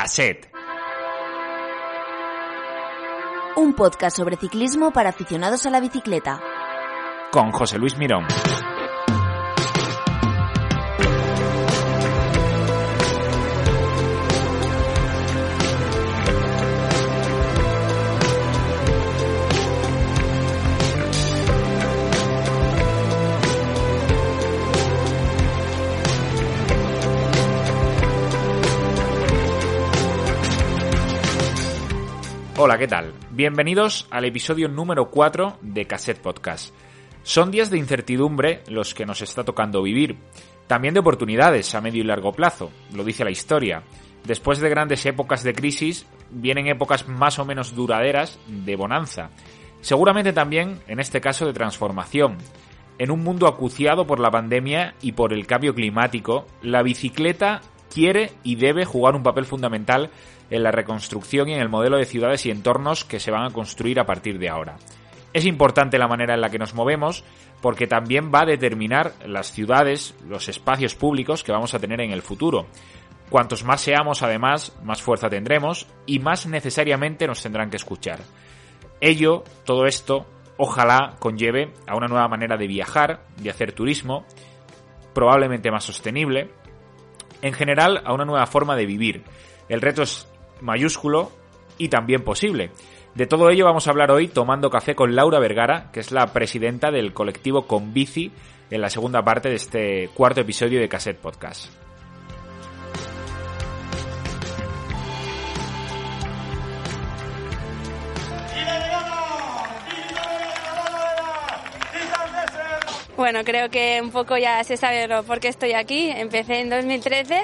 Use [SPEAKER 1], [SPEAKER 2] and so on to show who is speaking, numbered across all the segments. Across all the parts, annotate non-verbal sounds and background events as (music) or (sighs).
[SPEAKER 1] Cassette.
[SPEAKER 2] Un podcast sobre ciclismo para aficionados a la bicicleta.
[SPEAKER 1] Con José Luis Mirón. Hola, ¿qué tal? Bienvenidos al episodio número 4 de Cassette Podcast. Son días de incertidumbre los que nos está tocando vivir, también de oportunidades a medio y largo plazo, lo dice la historia. Después de grandes épocas de crisis, vienen épocas más o menos duraderas de bonanza. Seguramente también, en este caso, de transformación. En un mundo acuciado por la pandemia y por el cambio climático, la bicicleta quiere y debe jugar un papel fundamental en la reconstrucción y en el modelo de ciudades y entornos que se van a construir a partir de ahora. Es importante la manera en la que nos movemos porque también va a determinar las ciudades, los espacios públicos que vamos a tener en el futuro. Cuantos más seamos, además, más fuerza tendremos y más necesariamente nos tendrán que escuchar. Ello, todo esto, ojalá conlleve a una nueva manera de viajar, de hacer turismo, probablemente más sostenible, en general a una nueva forma de vivir. El reto es mayúsculo y también posible. De todo ello vamos a hablar hoy tomando café con Laura Vergara, que es la presidenta del colectivo Con Bici, en la segunda parte de este cuarto episodio de Cassette Podcast.
[SPEAKER 3] Bueno, creo que un poco ya se sabe por qué estoy aquí. Empecé en 2013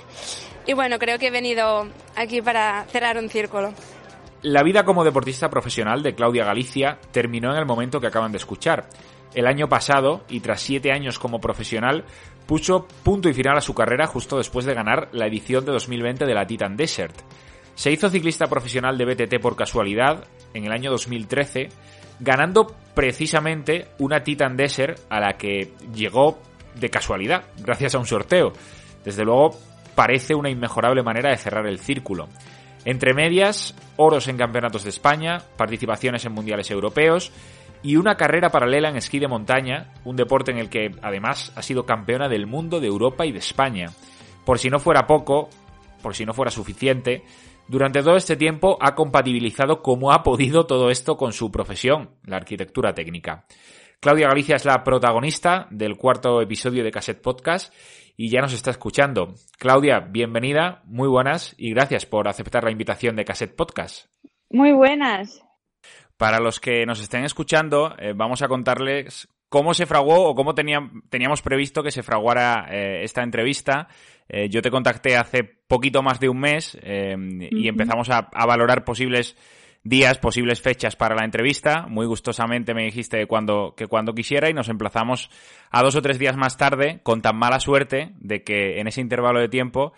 [SPEAKER 3] y bueno, creo que he venido aquí para cerrar un círculo.
[SPEAKER 1] La vida como deportista profesional de Claudia Galicia terminó en el momento que acaban de escuchar. El año pasado, y tras siete años como profesional, puso punto y final a su carrera justo después de ganar la edición de 2020 de la Titan Desert. Se hizo ciclista profesional de BTT por casualidad en el año 2013, ganando precisamente una Titan Desert a la que llegó de casualidad, gracias a un sorteo. Desde luego, parece una inmejorable manera de cerrar el círculo. Entre medias, oros en campeonatos de España, participaciones en mundiales europeos y una carrera paralela en esquí de montaña, un deporte en el que además ha sido campeona del mundo, de Europa y de España. Por si no fuera poco, por si no fuera suficiente, durante todo este tiempo ha compatibilizado como ha podido todo esto con su profesión, la arquitectura técnica. Claudia Galicia es la protagonista del cuarto episodio de Cassette Podcast y ya nos está escuchando. Claudia, bienvenida, muy buenas y gracias por aceptar la invitación de Cassette Podcast.
[SPEAKER 3] Muy buenas.
[SPEAKER 1] Para los que nos estén escuchando, eh, vamos a contarles cómo se fraguó o cómo teníamos previsto que se fraguara eh, esta entrevista. Eh, yo te contacté hace poquito más de un mes y empezamos a, valorar posibles días, posibles fechas para la entrevista. Muy gustosamente me dijiste cuando, que cuando quisiera y nos emplazamos a dos o tres días más tarde con tan mala suerte de que en ese intervalo de tiempo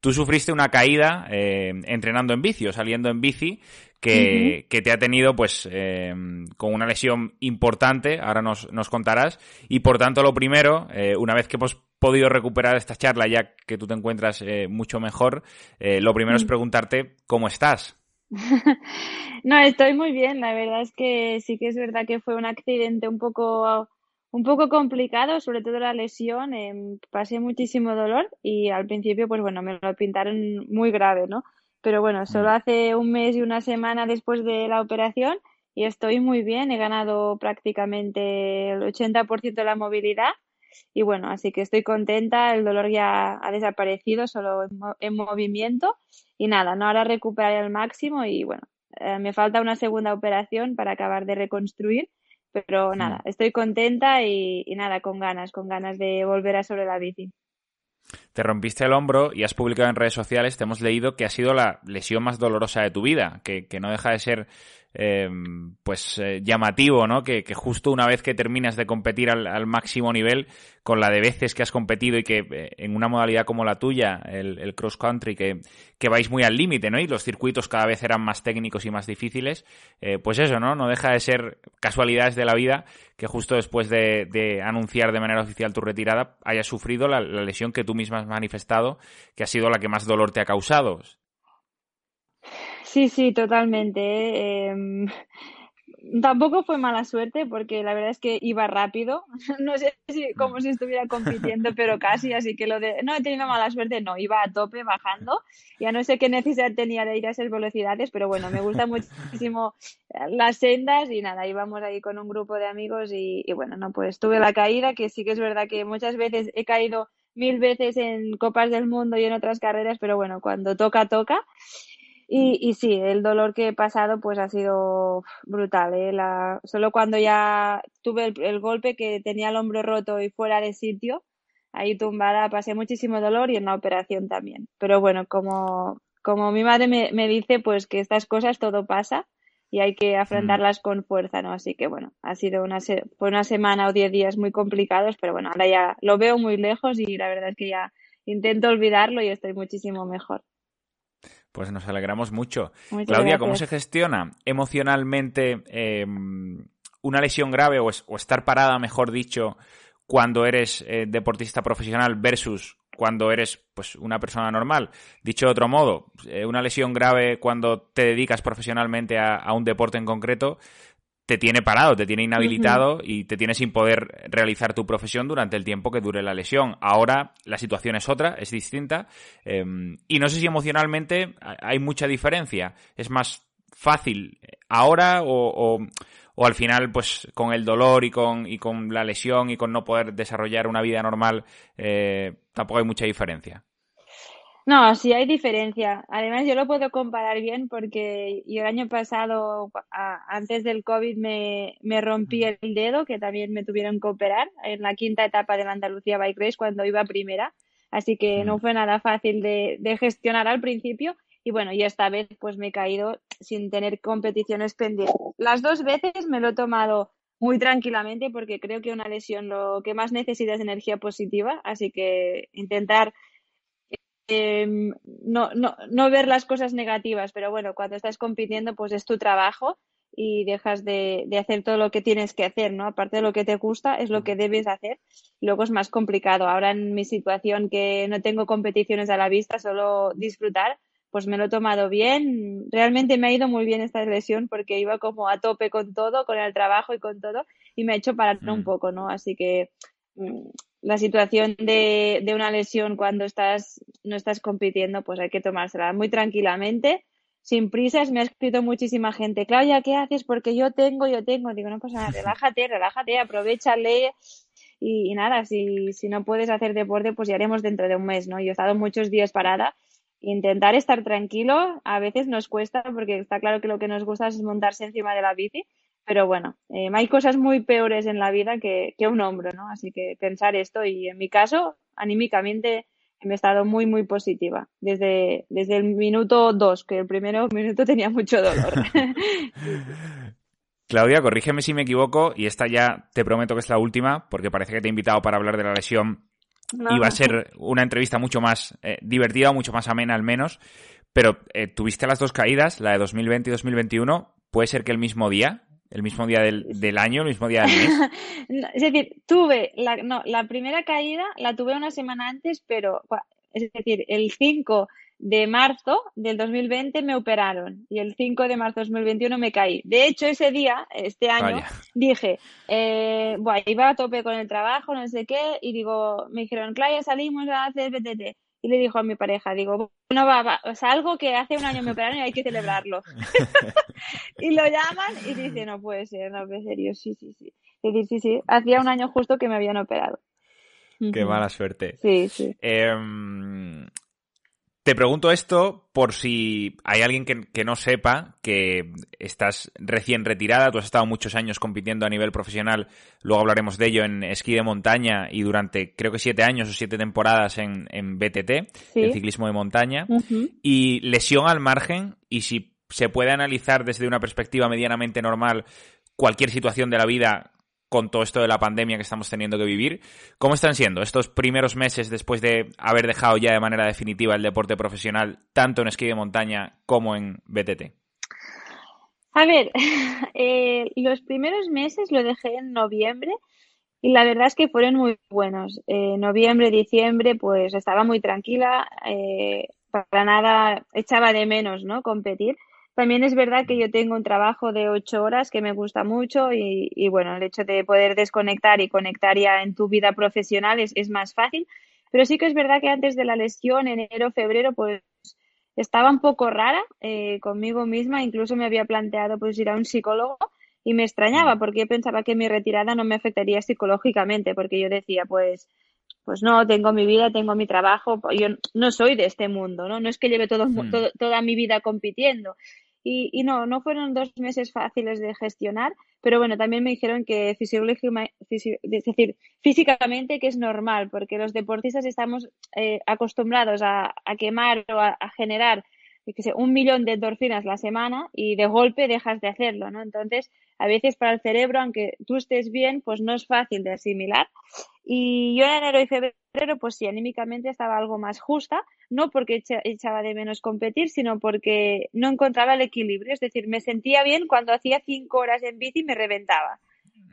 [SPEAKER 1] tú sufriste una caída eh, entrenando en bici o saliendo en bici que, que te ha tenido pues eh, con una lesión importante, ahora nos, nos contarás, y por tanto lo primero, eh, una vez que hemos podido recuperar esta charla ya que tú te encuentras mucho mejor, lo primero es preguntarte cómo estás. (laughs)
[SPEAKER 3] no, estoy muy bien. La verdad es que sí que es verdad que fue un accidente un poco, un poco complicado, sobre todo la lesión. Em, pasé muchísimo dolor y al principio, pues bueno, me lo pintaron muy grave, ¿no? Pero bueno, solo mm. hace un mes y una semana después de la operación y estoy muy bien. He ganado prácticamente el 80% de la movilidad. Y bueno, así que estoy contenta, el dolor ya ha desaparecido, solo en movimiento y nada, no ahora recuperar al máximo y bueno, eh, me falta una segunda operación para acabar de reconstruir, pero nada, estoy contenta y, nada, con ganas, con ganas de volver a sobre la bici.
[SPEAKER 1] te rompiste el hombro y has publicado en redes sociales, te hemos leído que ha sido la lesión más dolorosa de tu vida, que, que no deja de ser eh, pues eh, llamativo, ¿no? Que, justo una vez que terminas de competir al, máximo nivel, con la de veces que has competido y que eh, en una modalidad como la tuya, el, cross country, que, vais muy al límite, ¿no? Y los circuitos cada vez eran más técnicos y más difíciles, eh, pues eso, ¿no? No deja de ser casualidades de la vida que justo después de, anunciar de manera oficial tu retirada hayas sufrido la lesión que tú misma has manifestado, que ha sido la que más dolor te ha causado.
[SPEAKER 3] Sí, sí, totalmente. Eh, tampoco fue mala suerte porque la verdad es que iba rápido. (laughs) No sé si como si estuviera compitiendo, (laughs) pero casi. Así que lo de no he tenido mala suerte, no, iba a tope bajando. Ya no sé qué necesidad tenía de ir a esas velocidades, pero bueno, me gustan muchísimo las sendas y nada, íbamos ahí con un grupo de amigos y, y bueno, no, pues tuve la caída, que sí que es verdad que muchas veces he caído mil veces en Copas del Mundo y en otras carreras, pero bueno, cuando toca, toca. Y, y, sí, el dolor que he pasado pues ha sido brutal. ¿eh? La, solo cuando ya tuve el, el, golpe que tenía el hombro roto y fuera de sitio, ahí tumbada, pasé muchísimo dolor y en la operación también. Pero bueno, como, como mi madre me, me dice, pues que estas cosas todo pasa y hay que afrontarlas mm. con fuerza, ¿no? Así que bueno, ha sido una, se fue una semana o diez días muy complicados, pero bueno, ahora ya lo veo muy lejos y la verdad es que ya intento olvidarlo y estoy muchísimo mejor.
[SPEAKER 1] Pues nos alegramos mucho.
[SPEAKER 3] Muchas
[SPEAKER 1] Claudia,
[SPEAKER 3] gracias.
[SPEAKER 1] ¿cómo se gestiona emocionalmente eh, una lesión grave o, es, o, estar parada, mejor dicho, cuando eres eh, deportista profesional versus cuando eres pues una persona normal? Dicho de otro modo, eh, una lesión grave cuando te dedicas profesionalmente a, a un deporte en concreto te tiene parado, te tiene inhabilitado uh -huh. y te tiene sin poder realizar tu profesión durante el tiempo que dure la lesión. Ahora la situación es otra, es distinta eh, y no sé si emocionalmente hay mucha diferencia. Es más fácil ahora o, o, o, al final pues con el dolor y con, y con la lesión y con no poder desarrollar una vida normal eh, tampoco hay mucha diferencia.
[SPEAKER 3] No, sí hay diferencia. Además, yo lo puedo comparar bien porque yo el año pasado, a, antes del COVID, me, me, rompí el dedo, que también me tuvieron que operar en la quinta etapa de la Andalucía Bike Race cuando iba primera. Así que no fue nada fácil de, de gestionar al principio. Y bueno, y esta vez pues me he caído sin tener competiciones pendientes. Las dos veces me lo he tomado muy tranquilamente porque creo que una lesión lo que más necesita es energía positiva. Así que intentar eh, no, no, no ver las cosas negativas, pero bueno, cuando estás compitiendo, pues es tu trabajo y dejas de, de, hacer todo lo que tienes que hacer, ¿no? Aparte de lo que te gusta, es lo que debes hacer. Luego es más complicado. Ahora en mi situación que no tengo competiciones a la vista, solo disfrutar, pues me lo he tomado bien. Realmente me ha ido muy bien esta lesión porque iba como a tope con todo, con el trabajo y con todo, y me ha hecho parar mm. un poco, ¿no? Así que mm, la situación de, de, una lesión cuando estás, no estás compitiendo, pues hay que tomársela muy tranquilamente, sin prisas. Me ha escrito muchísima gente, Claudia, ¿qué haces? Porque yo tengo, yo tengo. Digo, no pasa nada, (laughs) relájate, relájate, aprovechale. Y, y nada, si, si no puedes hacer deporte, pues ya haremos dentro de un mes, ¿no? Yo he estado muchos días parada. Intentar estar tranquilo a veces nos cuesta porque está claro que lo que nos gusta es montarse encima de la bici, pero bueno, eh, hay cosas muy peores en la vida que, que, un hombro, ¿no? Así que pensar esto y en mi caso, anímicamente me he estado muy, muy positiva. Desde, desde el minuto dos, que el primero (laughs) minuto tenía mucho dolor. (laughs)
[SPEAKER 1] Claudia, corrígeme si me equivoco y esta ya te prometo que es la última porque parece que te he invitado para hablar de la lesión. No. Iba a ser una entrevista mucho más eh, divertida, mucho más amena al menos, pero eh, tuviste las dos caídas, la de 2020 y 2021. ¿Puede ser que el mismo día? El mismo día del, del, año, el mismo día del mes. (laughs)
[SPEAKER 3] es decir, tuve la, no, la primera caída la tuve una semana antes, pero es decir, el 5 de marzo del 2020 me operaron y el 5 de marzo del 2021 me caí. De hecho, ese día, este año, Vaya. dije, eh, bueno, iba a tope con el trabajo, no sé qué, y digo, me dijeron, Claudia, salimos a hacer BTT y le dijo a mi pareja, digo, no va, va, o sea, algo que hace un año me operaron y hay que celebrarlo. (laughs) (laughs) y lo llaman y dice, no puede ser, no puede ser, yo sí, sí, sí. Es decir, sí, sí, hacía un año justo que me habían operado.
[SPEAKER 1] Qué mala suerte.
[SPEAKER 3] Sí, sí.
[SPEAKER 1] Eh, Te pregunto esto por si hay alguien que, no sepa que estás recién retirada, tú has estado muchos años compitiendo a nivel profesional, luego hablaremos de ello en esquí de montaña y durante creo que siete años o siete temporadas en, en BTT, el ciclismo de montaña, y lesión al margen y si se puede analizar desde una perspectiva medianamente normal cualquier situación de la vida con todo esto de la pandemia que estamos teniendo que vivir. ¿Cómo están siendo estos primeros meses después de haber dejado ya de manera definitiva el deporte profesional, tanto en esquí de montaña como en BTT?
[SPEAKER 3] A ver, (laughs) eh, los primeros meses lo dejé en noviembre y la verdad es que fueron muy buenos. Eh, noviembre, diciembre, pues estaba muy tranquila, eh, para nada echaba de menos, ¿no? Competir. También es verdad que yo tengo un trabajo de ocho horas que me gusta mucho y, y bueno, el hecho de poder desconectar y conectar ya en tu vida profesional es, es más fácil. Pero sí que es verdad que antes de la lesión, enero, febrero, pues estaba un poco rara eh, conmigo misma. Incluso me había planteado pues ir a un psicólogo y me extrañaba porque pensaba que mi retirada no me afectaría psicológicamente porque yo decía pues pues no, tengo mi vida, tengo mi trabajo, yo no soy de este mundo, ¿no? No es que lleve todo, hmm. toda mi vida compitiendo. Y, y, no, no fueron dos meses fáciles de gestionar, pero bueno, también me dijeron que fisiológicamente, es decir, físicamente que es normal, porque los deportistas estamos eh, acostumbrados a, a, quemar o a, a generar un millón de endorfinas la semana y de golpe dejas de hacerlo, ¿no? Entonces, a veces para el cerebro, aunque tú estés bien, pues no es fácil de asimilar. Y yo en enero y febrero, pues sí, anímicamente estaba algo más justa, no porque echaba de menos competir, sino porque no encontraba el equilibrio. Es decir, me sentía bien cuando hacía cinco horas en bici y me reventaba.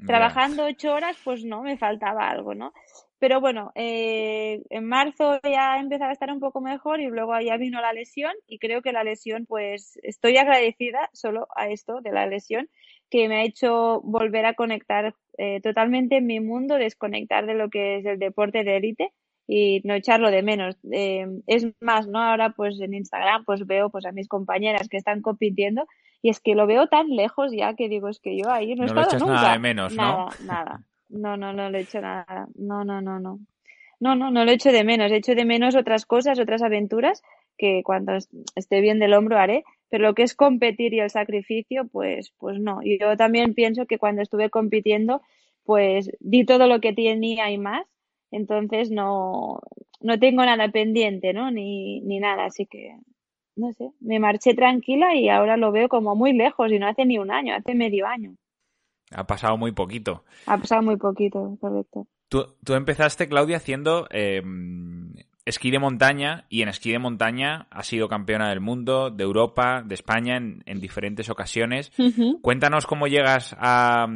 [SPEAKER 3] Trabajando ocho horas, pues no, me faltaba algo, ¿no? Pero bueno, eh, en marzo ya empezaba a estar un poco mejor y luego ya vino la lesión y creo que la lesión, pues estoy agradecida solo a esto de la lesión que me ha hecho volver a conectar eh, totalmente en mi mundo, desconectar de lo que es el deporte de élite y no echarlo de menos. Eh, es más, ¿no? Ahora pues en Instagram pues veo pues a mis compañeras que están compitiendo y es que lo veo tan lejos ya que digo, es que yo ahí no he estado nunca.
[SPEAKER 1] Nada de menos,
[SPEAKER 3] ¿no? Nada, nada. (laughs) No, no, no le echo nada. No, no, no, no. No, no, no lo echo de menos. Echo de menos otras cosas, otras aventuras que cuando esté bien del hombro haré, pero lo que es competir y el sacrificio, pues, pues no. Y yo también pienso que cuando estuve compitiendo, pues di todo lo que tenía y más, entonces no, no tengo nada pendiente, ¿no? Ni, ni nada, así que, no sé, me marché tranquila y ahora lo veo como muy lejos y no hace ni un año, hace medio año.
[SPEAKER 1] Ha pasado muy poquito.
[SPEAKER 3] Ha pasado muy poquito, correcto.
[SPEAKER 1] Tú, tú empezaste, Claudia, haciendo eh, esquí de montaña y en esquí de montaña has sido campeona del mundo, de Europa, de España en, diferentes ocasiones. Cuéntanos cómo llegas a,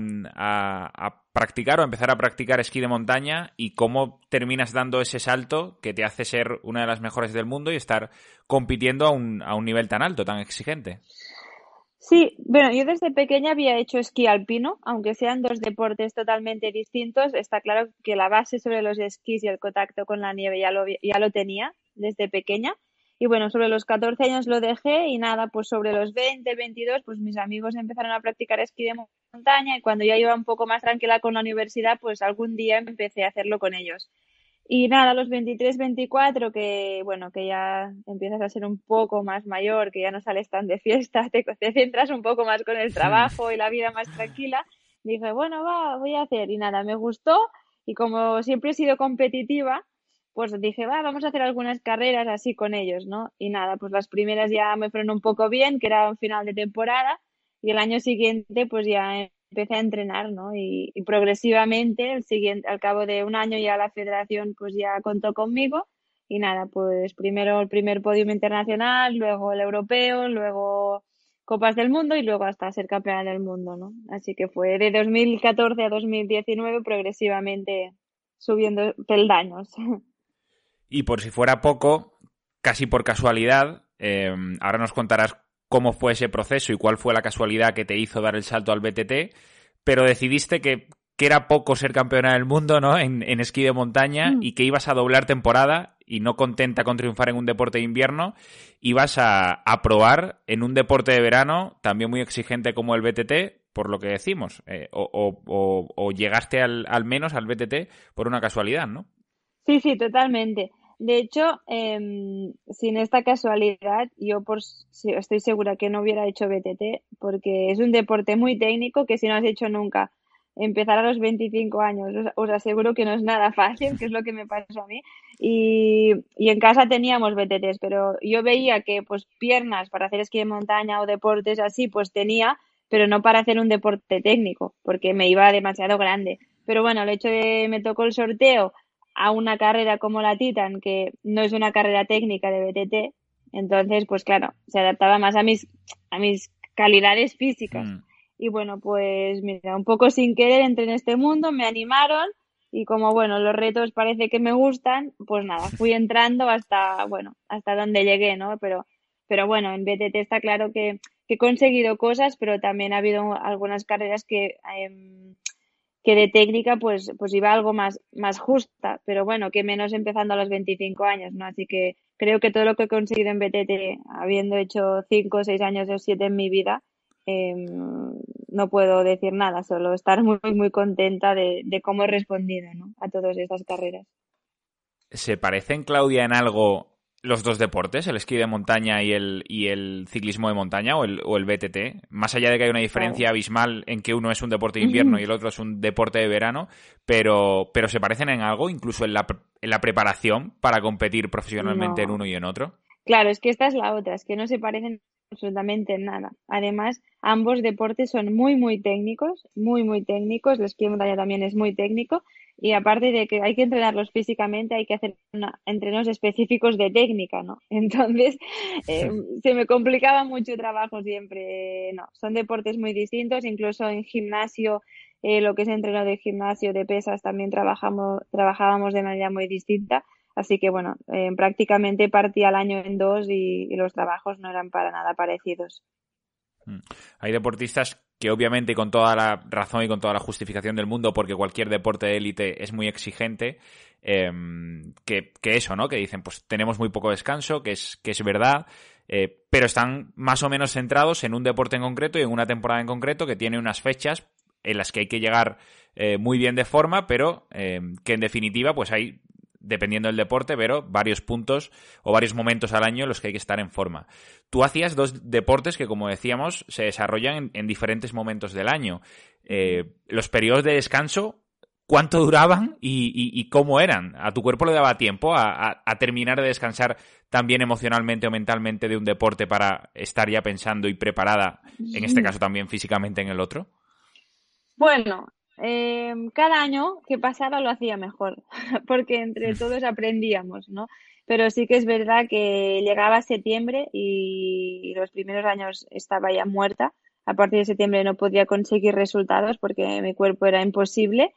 [SPEAKER 1] practicar o a empezar a practicar esquí de montaña y cómo terminas dando ese salto que te hace ser una de las mejores del mundo y estar compitiendo a un, a un nivel tan alto, tan exigente.
[SPEAKER 3] Sí, bueno, yo desde pequeña había hecho esquí alpino, aunque sean dos deportes totalmente distintos, está claro que la base sobre los esquís y el contacto con la nieve ya lo, ya lo tenía desde pequeña. Y bueno, sobre los 14 años lo dejé y nada, pues sobre los 20, 22, pues mis amigos empezaron a practicar esquí de montaña y cuando ya iba un poco más tranquila con la universidad, pues algún día empecé a hacerlo con ellos. Y nada, los 23, 24, que bueno, que ya empiezas a ser un poco más mayor, que ya no sales tan de fiesta, (laughs) te, te centras un poco más con el trabajo y la vida más tranquila, dije, bueno, va, voy a hacer. Y nada, me gustó y como siempre he sido competitiva, pues dije, va, vamos a hacer algunas carreras así con ellos, ¿no? Y nada, pues las primeras ya me fueron un poco bien, que era un final de temporada, y el año siguiente pues ya empecé a entrenar, ¿no? Y, progresivamente, el siguiente, al cabo de un año ya la federación pues ya contó conmigo y nada, pues primero el primer podium internacional, luego el europeo, luego Copas del Mundo y luego hasta ser campeona del mundo, ¿no? Así que fue de 2014 a 2019 progresivamente subiendo peldaños. (laughs)
[SPEAKER 1] Y por si fuera poco, casi por casualidad, eh, ahora nos contarás cómo fue ese proceso y cuál fue la casualidad que te hizo dar el salto al BTT, pero decidiste que, era poco ser campeona del mundo, ¿no? En, esquí de montaña mm. y que ibas a doblar temporada y no contenta con triunfar en un deporte de invierno, ibas a, probar en un deporte de verano también muy exigente como el BTT, por lo que decimos, eh, o, llegaste al, al menos al BTT por una casualidad, ¿no?
[SPEAKER 3] Sí, sí, totalmente. De hecho, em, sin esta casualidad, yo por, estoy segura que no hubiera hecho BTT porque es un deporte muy técnico que si no has hecho nunca, empezar a los 25 años, os, aseguro que no es nada fácil, que es lo que me pasó a mí. Y, en casa teníamos BTTs, pero yo veía que pues piernas para hacer esquí de montaña o deportes así, pues tenía, pero no para hacer un deporte técnico, porque me iba demasiado grande. Pero bueno, el hecho de me tocó el sorteo a una carrera como la Titan, que no es una carrera técnica de BTT, entonces, pues claro, se adaptaba más a mis, a mis calidades físicas. Mm. Y bueno, pues mira, un poco sin querer entré en este mundo, me animaron y como bueno, los retos parece que me gustan, pues nada, fui (laughs) entrando hasta, bueno, hasta donde llegué, ¿no? Pero, pero bueno, en BTT está claro que, que he conseguido cosas, pero también ha habido algunas carreras que, eh, que de técnica pues, pues iba algo más, más justa, pero bueno, que menos empezando a los 25 años, ¿no? Así que creo que todo lo que he conseguido en BTT, habiendo hecho 5, 6 años o 7 en mi vida, eh, no puedo decir nada, solo estar muy, muy contenta de, de cómo he respondido ¿no? a todas estas carreras.
[SPEAKER 1] ¿Se parecen, Claudia, en algo los dos deportes, el esquí de montaña y el, y el ciclismo de montaña o el, o el BTT, más allá de que hay una diferencia abismal en que uno es un deporte de invierno y el otro es un deporte de verano, pero, pero se parecen en algo, incluso en la, en la preparación para competir profesionalmente en uno y en otro.
[SPEAKER 3] Claro, es que esta es la otra, es que no se parecen absolutamente nada. Además, ambos deportes son muy, muy técnicos, muy, muy técnicos. El esquí de montaña también es muy técnico. Y aparte de que hay que entrenarlos físicamente, hay que hacer entrenos específicos de técnica, ¿no? (laughs) Entonces, eh, se me complicaba mucho el trabajo siempre. No, son deportes muy distintos. Incluso en gimnasio, eh, lo que es entreno de gimnasio, de pesas, también trabajamos, trabajábamos de manera muy distinta. Así que bueno, eh, prácticamente partía el año en dos y, los trabajos no eran para nada parecidos.
[SPEAKER 1] Mm. Hay deportistas que obviamente con toda la razón y con toda la justificación del mundo, porque cualquier deporte de élite es muy exigente, em, que, eso, ¿no? Que dicen, pues tenemos muy poco descanso, que es, que es verdad, eh, pero están más o menos centrados en un deporte en concreto y en una temporada en concreto que tiene unas fechas en las que hay que llegar eh, muy bien de forma, pero em, que en definitiva, pues hay dependiendo del deporte, pero varios puntos o varios momentos al año en los que hay que estar en forma. Tú hacías dos deportes que, como decíamos, se desarrollan en, diferentes momentos del año. Eh, los periodos de descanso, ¿cuánto duraban y, cómo eran? ¿A tu cuerpo le daba tiempo a, terminar de descansar también emocionalmente o mentalmente de un deporte para estar ya pensando y preparada, en este caso también físicamente en el otro?
[SPEAKER 3] Bueno, eh, cada año que pasaba lo hacía mejor, (laughs) porque entre todos aprendíamos, ¿no? Pero sí que es verdad que llegaba septiembre y los primeros años estaba ya muerta. A partir de septiembre no podía conseguir resultados porque mi cuerpo era imposible.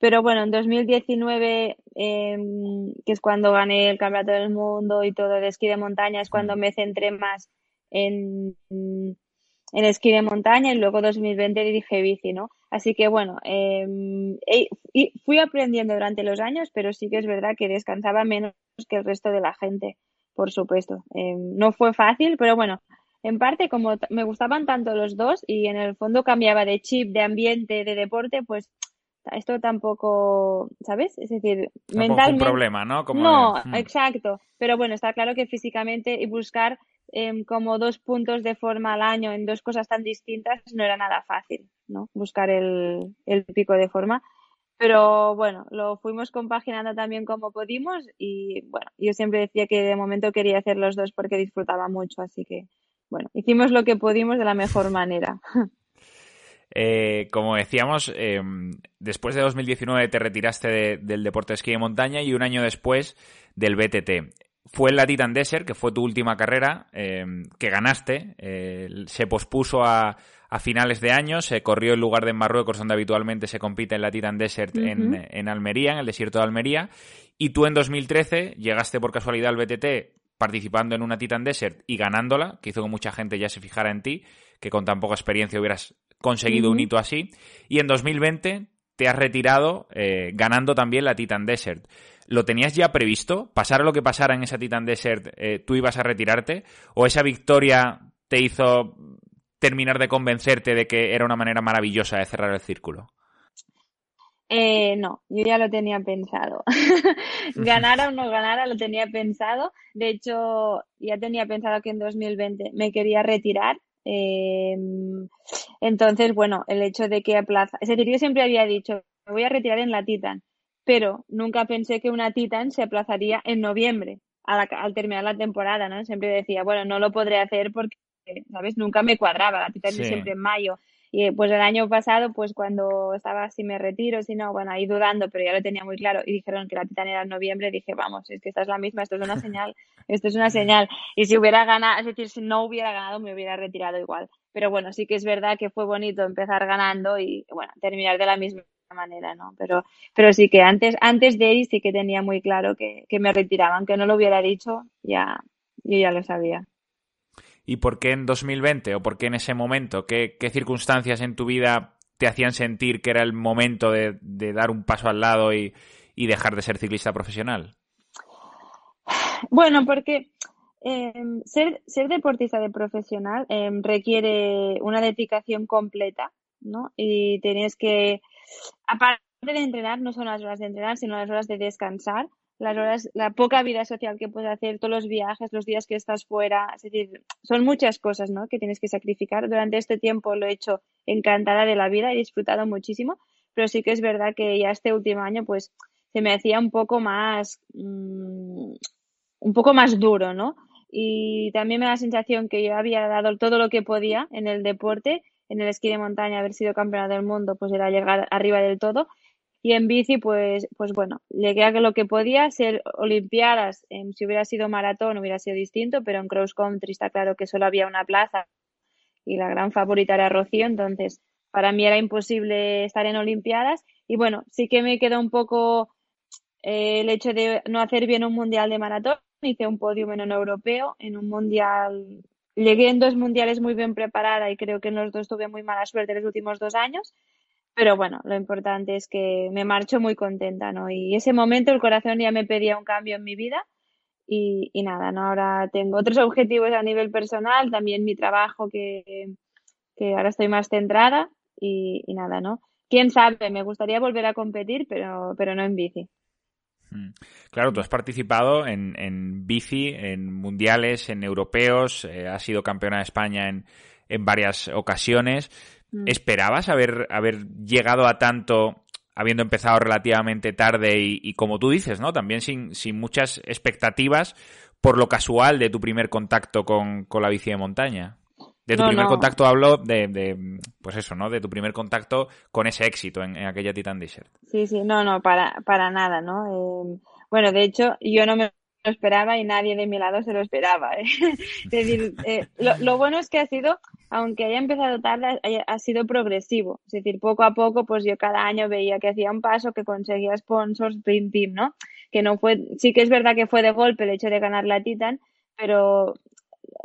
[SPEAKER 3] Pero bueno, en 2019, em, que es cuando gané el Campeonato del Mundo y todo de esquí de montaña, es cuando me centré más en, en esquí de montaña y luego 2020 dije bici, ¿no? Así que bueno, eh, fui aprendiendo durante los años, pero sí que es verdad que descansaba menos que el resto de la gente, por supuesto. Eh, no fue fácil, pero bueno, en parte como me gustaban tanto los dos y en el fondo cambiaba de chip, de ambiente, de deporte, pues esto tampoco, ¿sabes? Es decir, mentalmente.
[SPEAKER 1] un problema, ¿no?
[SPEAKER 3] no, hmm. exacto. Pero bueno, está claro que físicamente y buscar Em, como dos puntos de forma al año en dos cosas tan distintas no era nada fácil, ¿no? Buscar el, el pico de forma. Pero bueno, lo fuimos compaginando también como pudimos y bueno, yo siempre decía que de momento quería hacer los dos porque disfrutaba mucho, así que bueno, hicimos lo que pudimos de la mejor manera. (laughs)
[SPEAKER 1] Eh, como decíamos, eh, después de 2019 te retiraste del deporte de esquí de montaña y un año después del BTT fue en la Titan Desert, que fue tu última carrera, eh, que ganaste. Eh, se pospuso a, a, finales de año, se corrió en lugar de en Marruecos, donde habitualmente se compite en la Titan Desert en, en, Almería, en el desierto de Almería. Y tú en 2013 llegaste por casualidad al BTT participando en una Titan Desert y ganándola, que hizo que mucha gente ya se fijara en ti, que con tan poca experiencia hubieras conseguido un hito así. Y en 2020 te has retirado eh, ganando también la Titan Desert. ¿Lo tenías ya previsto? ¿Pasara lo que pasara en esa Titan Desert, eh, tú ibas a retirarte? ¿O esa victoria te hizo terminar de convencerte de que era una manera maravillosa de cerrar el círculo?
[SPEAKER 3] Eh, no, yo ya lo tenía pensado. (laughs) ganara o no ganara, lo tenía pensado. De hecho, ya tenía pensado que en 2020 me quería retirar. Eh, entonces, bueno, el hecho de que aplaza. Es decir, yo siempre había dicho, me voy a retirar en la Titan, pero nunca pensé que una Titan se aplazaría en noviembre, al terminar la temporada, ¿no? Siempre decía, bueno, no lo podré hacer porque, ¿sabes? Nunca me cuadraba. La Titan es siempre en mayo y pues el año pasado, pues cuando estaba si me retiro, si no, bueno, ahí dudando, pero ya lo tenía muy claro y dijeron que la Titan era en noviembre, dije, vamos, es que esta es la misma, esto es una señal, esto es una señal. Y si hubiera ganado, es decir, si no hubiera ganado, me hubiera retirado igual. Pero bueno, sí que es verdad que fue bonito empezar ganando y, bueno, terminar de la misma manera, ¿no? Pero, pero sí que antes, antes de ir sí que tenía muy claro que, que me retiraban, que no lo hubiera dicho, ya, yo ya lo sabía
[SPEAKER 1] y por qué en 2020 o por qué en ese momento, qué, circunstancias en tu vida te hacían sentir que era el momento de, dar un paso al lado y, dejar de ser ciclista profesional?
[SPEAKER 3] Bueno, porque em, ser, deportista de profesional em, requiere una dedicación completa, ¿no? Y tienes que, aparte de entrenar, no son las horas de entrenar, sino las horas de descansar las horas, la poca vida social que puedes hacer, todos los viajes, los días que estás fuera, es decir, son muchas cosas, ¿no? Que tienes que sacrificar. Durante este tiempo lo he hecho encantada de la vida, he disfrutado muchísimo, pero sí que es verdad que ya este último año, pues, se me hacía un poco más, mm, un poco más duro, ¿no? Y también me da la sensación que yo había dado todo lo que podía en el deporte, en el esquí de montaña, haber sido campeona del mundo, pues era llegar arriba del todo y en bici, pues, pues bueno, llegué a lo que podía ser Olimpiadas. si hubiera sido maratón hubiera sido distinto, pero en cross country está claro que solo había una plaza y la gran favorita era Rocío, entonces para mí era imposible estar en Olimpiadas. Y bueno, sí que me quedó un poco eh, el hecho de no hacer bien un mundial de maratón. Hice un podio en un europeo, en un mundial. Llegué en dos mundiales muy bien preparada y creo que en los dos tuve muy mala suerte los últimos dos años. Pero bueno, lo importante es que me marcho muy contenta, ¿no? Y ese momento el corazón ya me pedía un cambio en mi vida y, nada, ¿no? Ahora tengo otros objetivos a nivel personal, también mi trabajo que, que ahora estoy más centrada y, nada, ¿no? Quién sabe, me gustaría volver a competir, pero, pero no en bici.
[SPEAKER 1] Mm. Claro, tú has participado en, en bici, en mundiales, en europeos, eh, has sido campeona de España en, en varias ocasiones. Mm. ¿Esperabas haber, haber llegado a tanto habiendo empezado relativamente tarde y, como tú dices, ¿no? También sin, sin, muchas expectativas por lo casual de tu primer contacto con, la bici de montaña. De tu primer contacto hablo de, pues eso, ¿no? De tu primer contacto con ese éxito en, aquella Titan Desert.
[SPEAKER 3] Sí, sí, no, no, para, para nada, ¿no? Eh, bueno, de hecho, yo no me lo esperaba y nadie de mi lado se lo esperaba. ¿eh? (laughs) es decir, eh, lo, lo, bueno es que ha sido aunque haya empezado tarde, ha sido progresivo. Es decir, poco a poco, pues yo cada año veía que hacía un paso, que conseguía sponsors, pim, pim, ¿no? Que no fue, sí que es verdad que fue de golpe el hecho de ganar la Titan, pero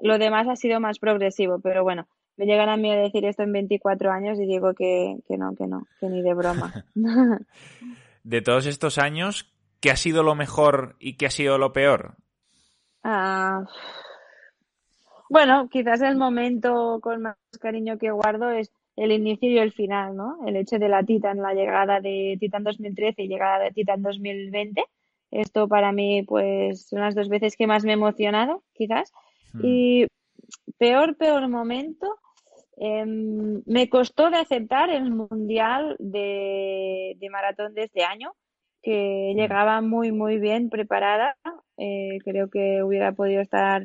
[SPEAKER 3] lo demás ha sido más progresivo. Pero bueno, me llegan a mí a decir esto en 24 años y digo que, que no, que no, que ni de broma. (laughs) (laughs)
[SPEAKER 1] de todos estos años, ¿qué ha sido lo mejor y qué ha sido lo peor?
[SPEAKER 3] Ah bueno, quizás el momento con más cariño que guardo es el inicio y el final, ¿no? El hecho de la Titan, la llegada de Titan 2013 y llegada de Titan 2020. Esto para mí, pues, son las dos veces que más me he emocionado, quizás. Hmm. Y peor, peor momento, em, me costó de aceptar el mundial de, maratón de este año, que hmm. llegaba muy, muy bien preparada. Eh, creo que hubiera podido estar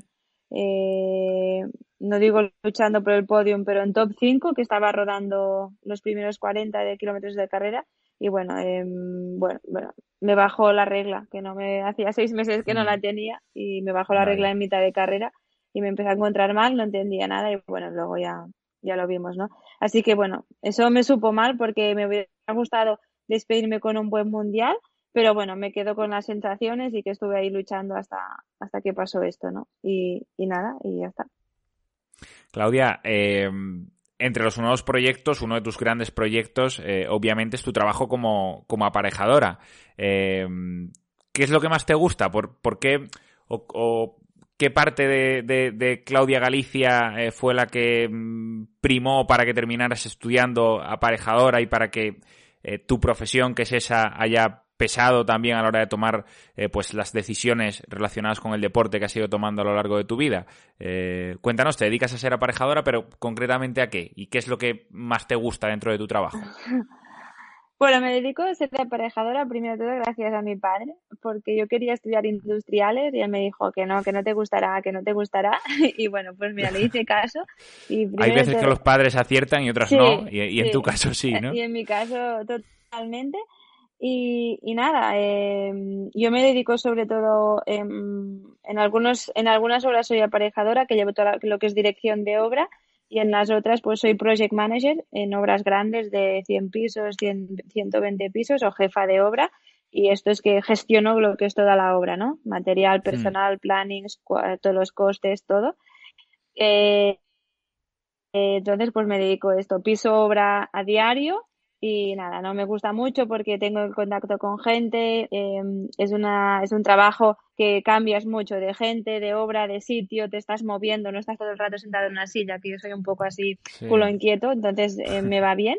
[SPEAKER 3] eh, no digo luchando por el podium, pero en top 5, que estaba rodando los primeros 40 de kilómetros de carrera. Y bueno, em, bueno, bueno, me bajó la regla, que no me (laughs) hacía seis meses que no la tenía, y me bajó la regla en mitad de carrera y me empecé a encontrar mal, no entendía nada, y bueno, luego ya, ya lo vimos, ¿no? Así que bueno, eso me supo mal porque me hubiera gustado despedirme con un buen mundial pero bueno, me quedo con las sensaciones y que estuve ahí luchando hasta, hasta que pasó esto, ¿no? Y, nada, y ya está.
[SPEAKER 1] Claudia, eh, entre los nuevos proyectos, uno de tus grandes proyectos, eh, obviamente, es tu trabajo como, como aparejadora. Eh, ¿Qué es lo que más te gusta? ¿Por, por qué o, qué parte de, de, Claudia Galicia fue la que mm, primó para que terminaras estudiando aparejadora y para que tu profesión, que es esa, haya pesado también a la hora de tomar eh, pues las decisiones relacionadas con el deporte que has ido tomando a lo largo de tu vida. Eh, cuéntanos, te dedicas a ser aparejadora, pero concretamente a qué y qué es lo que más te gusta dentro de tu trabajo. (laughs)
[SPEAKER 3] Bueno, me dedico a ser aparejadora primero de todo gracias a mi padre, porque yo quería estudiar industriales y él me dijo que no, que no te gustará, que no te gustará. (laughs) Y bueno, pues mira, le hice caso. Y (laughs)
[SPEAKER 1] Hay veces que los padres aciertan y otras no, y, en tu caso sí, ¿no?
[SPEAKER 3] Y en mi caso totalmente. Y, y nada, eh, yo me dedico sobre todo en, en, algunos, en algunas obras soy aparejadora, que llevo todo lo que es dirección de obra, y en las otras pues soy project manager en obras grandes de 100 pisos, 100, 120 pisos o jefa de obra. Y esto es que gestiono lo que es toda la obra, ¿no? Material, personal, planning, todos los costes, todo. Eh, eh, entonces, pues me dedico a esto, piso obra a diario y nada, no me gusta mucho porque tengo el contacto con gente, em, es, una, es un trabajo que cambias mucho de gente, de obra, de sitio, te estás moviendo, no estás todo el rato sentado en una silla, que yo soy un poco así culo inquieto, entonces eh, (laughs) me va bien.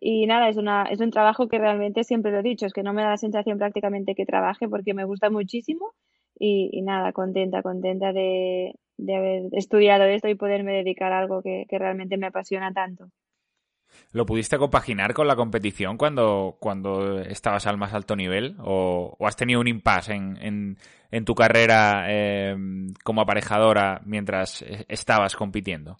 [SPEAKER 3] Y nada, es, una, es un trabajo que realmente siempre lo he dicho, es que no me da la sensación prácticamente que trabaje porque me gusta muchísimo y, nada, contenta, contenta de, de, haber estudiado esto y poderme dedicar a algo que realmente me apasiona tanto.
[SPEAKER 1] ¿Lo pudiste compaginar con la competición cuando, cuando estabas al más alto nivel? ¿O, has tenido un impasse en, en, tu carrera eh, como aparejadora mientras estabas compitiendo?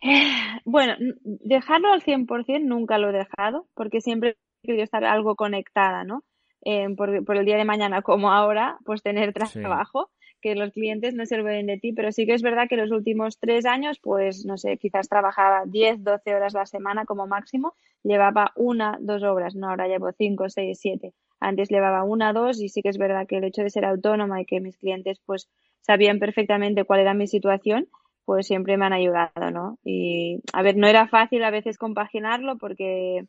[SPEAKER 1] (sighs)
[SPEAKER 3] Bueno, dejarlo al 100% nunca lo he dejado, porque siempre he querido estar algo conectada, ¿no? Eh, por, por, el día de mañana como ahora, pues tener trabajo que los clientes no se olviden de ti, pero sí que es verdad que los últimos tres años, pues no sé, quizás trabajaba 10, 12 horas la semana como máximo, llevaba una, dos obras, no, ahora llevo cinco, seis, siete. Antes llevaba una, dos y sí que es verdad que el hecho de ser autónoma y que mis clientes pues sabían perfectamente cuál era mi situación, pues siempre me han ayudado, ¿no? Y a ver, no era fácil a veces compaginarlo porque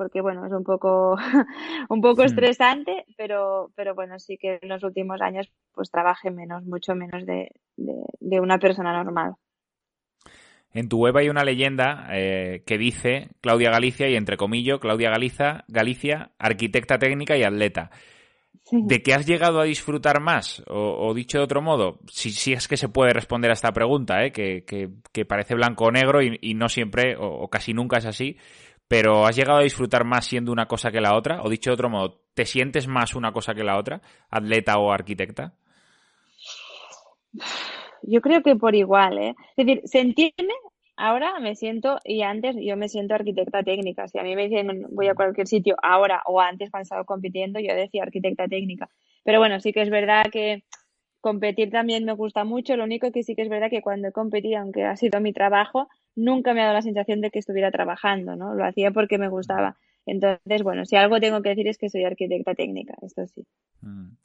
[SPEAKER 3] porque bueno, es un poco, (laughs) un poco hmm. estresante, pero, pero bueno, sí que en los últimos años pues trabajé menos, mucho menos de, de, una persona normal.
[SPEAKER 1] En tu web hay una leyenda eh, que dice Claudia Galicia y entre comillas Claudia Galiza, Galicia, arquitecta técnica y atleta. ¿De qué has llegado a disfrutar más? O, dicho de otro modo, si, si, es que se puede responder a esta pregunta, ¿eh? que, que, parece blanco o negro y, no siempre o, casi nunca es así, pero ¿has llegado a disfrutar más siendo una cosa que la otra? O dicho de otro modo, ¿te sientes más una cosa que la otra, atleta o arquitecta?
[SPEAKER 3] Yo creo que por igual, ¿eh? Es decir, sentirme, ahora me siento, y antes yo me siento arquitecta técnica. Si a mí me dicen voy a cualquier sitio ahora o antes cuando estaba compitiendo, yo decía arquitecta técnica. Pero bueno, sí que es verdad que competir también me gusta mucho. Lo único que sí que es verdad que cuando he competido, aunque ha sido mi trabajo, nunca me ha dado la sensación de que estuviera trabajando, ¿no? Lo hacía porque me gustaba. Entonces, bueno, si algo tengo que decir es que soy arquitecta técnica, esto sí.
[SPEAKER 1] Mm.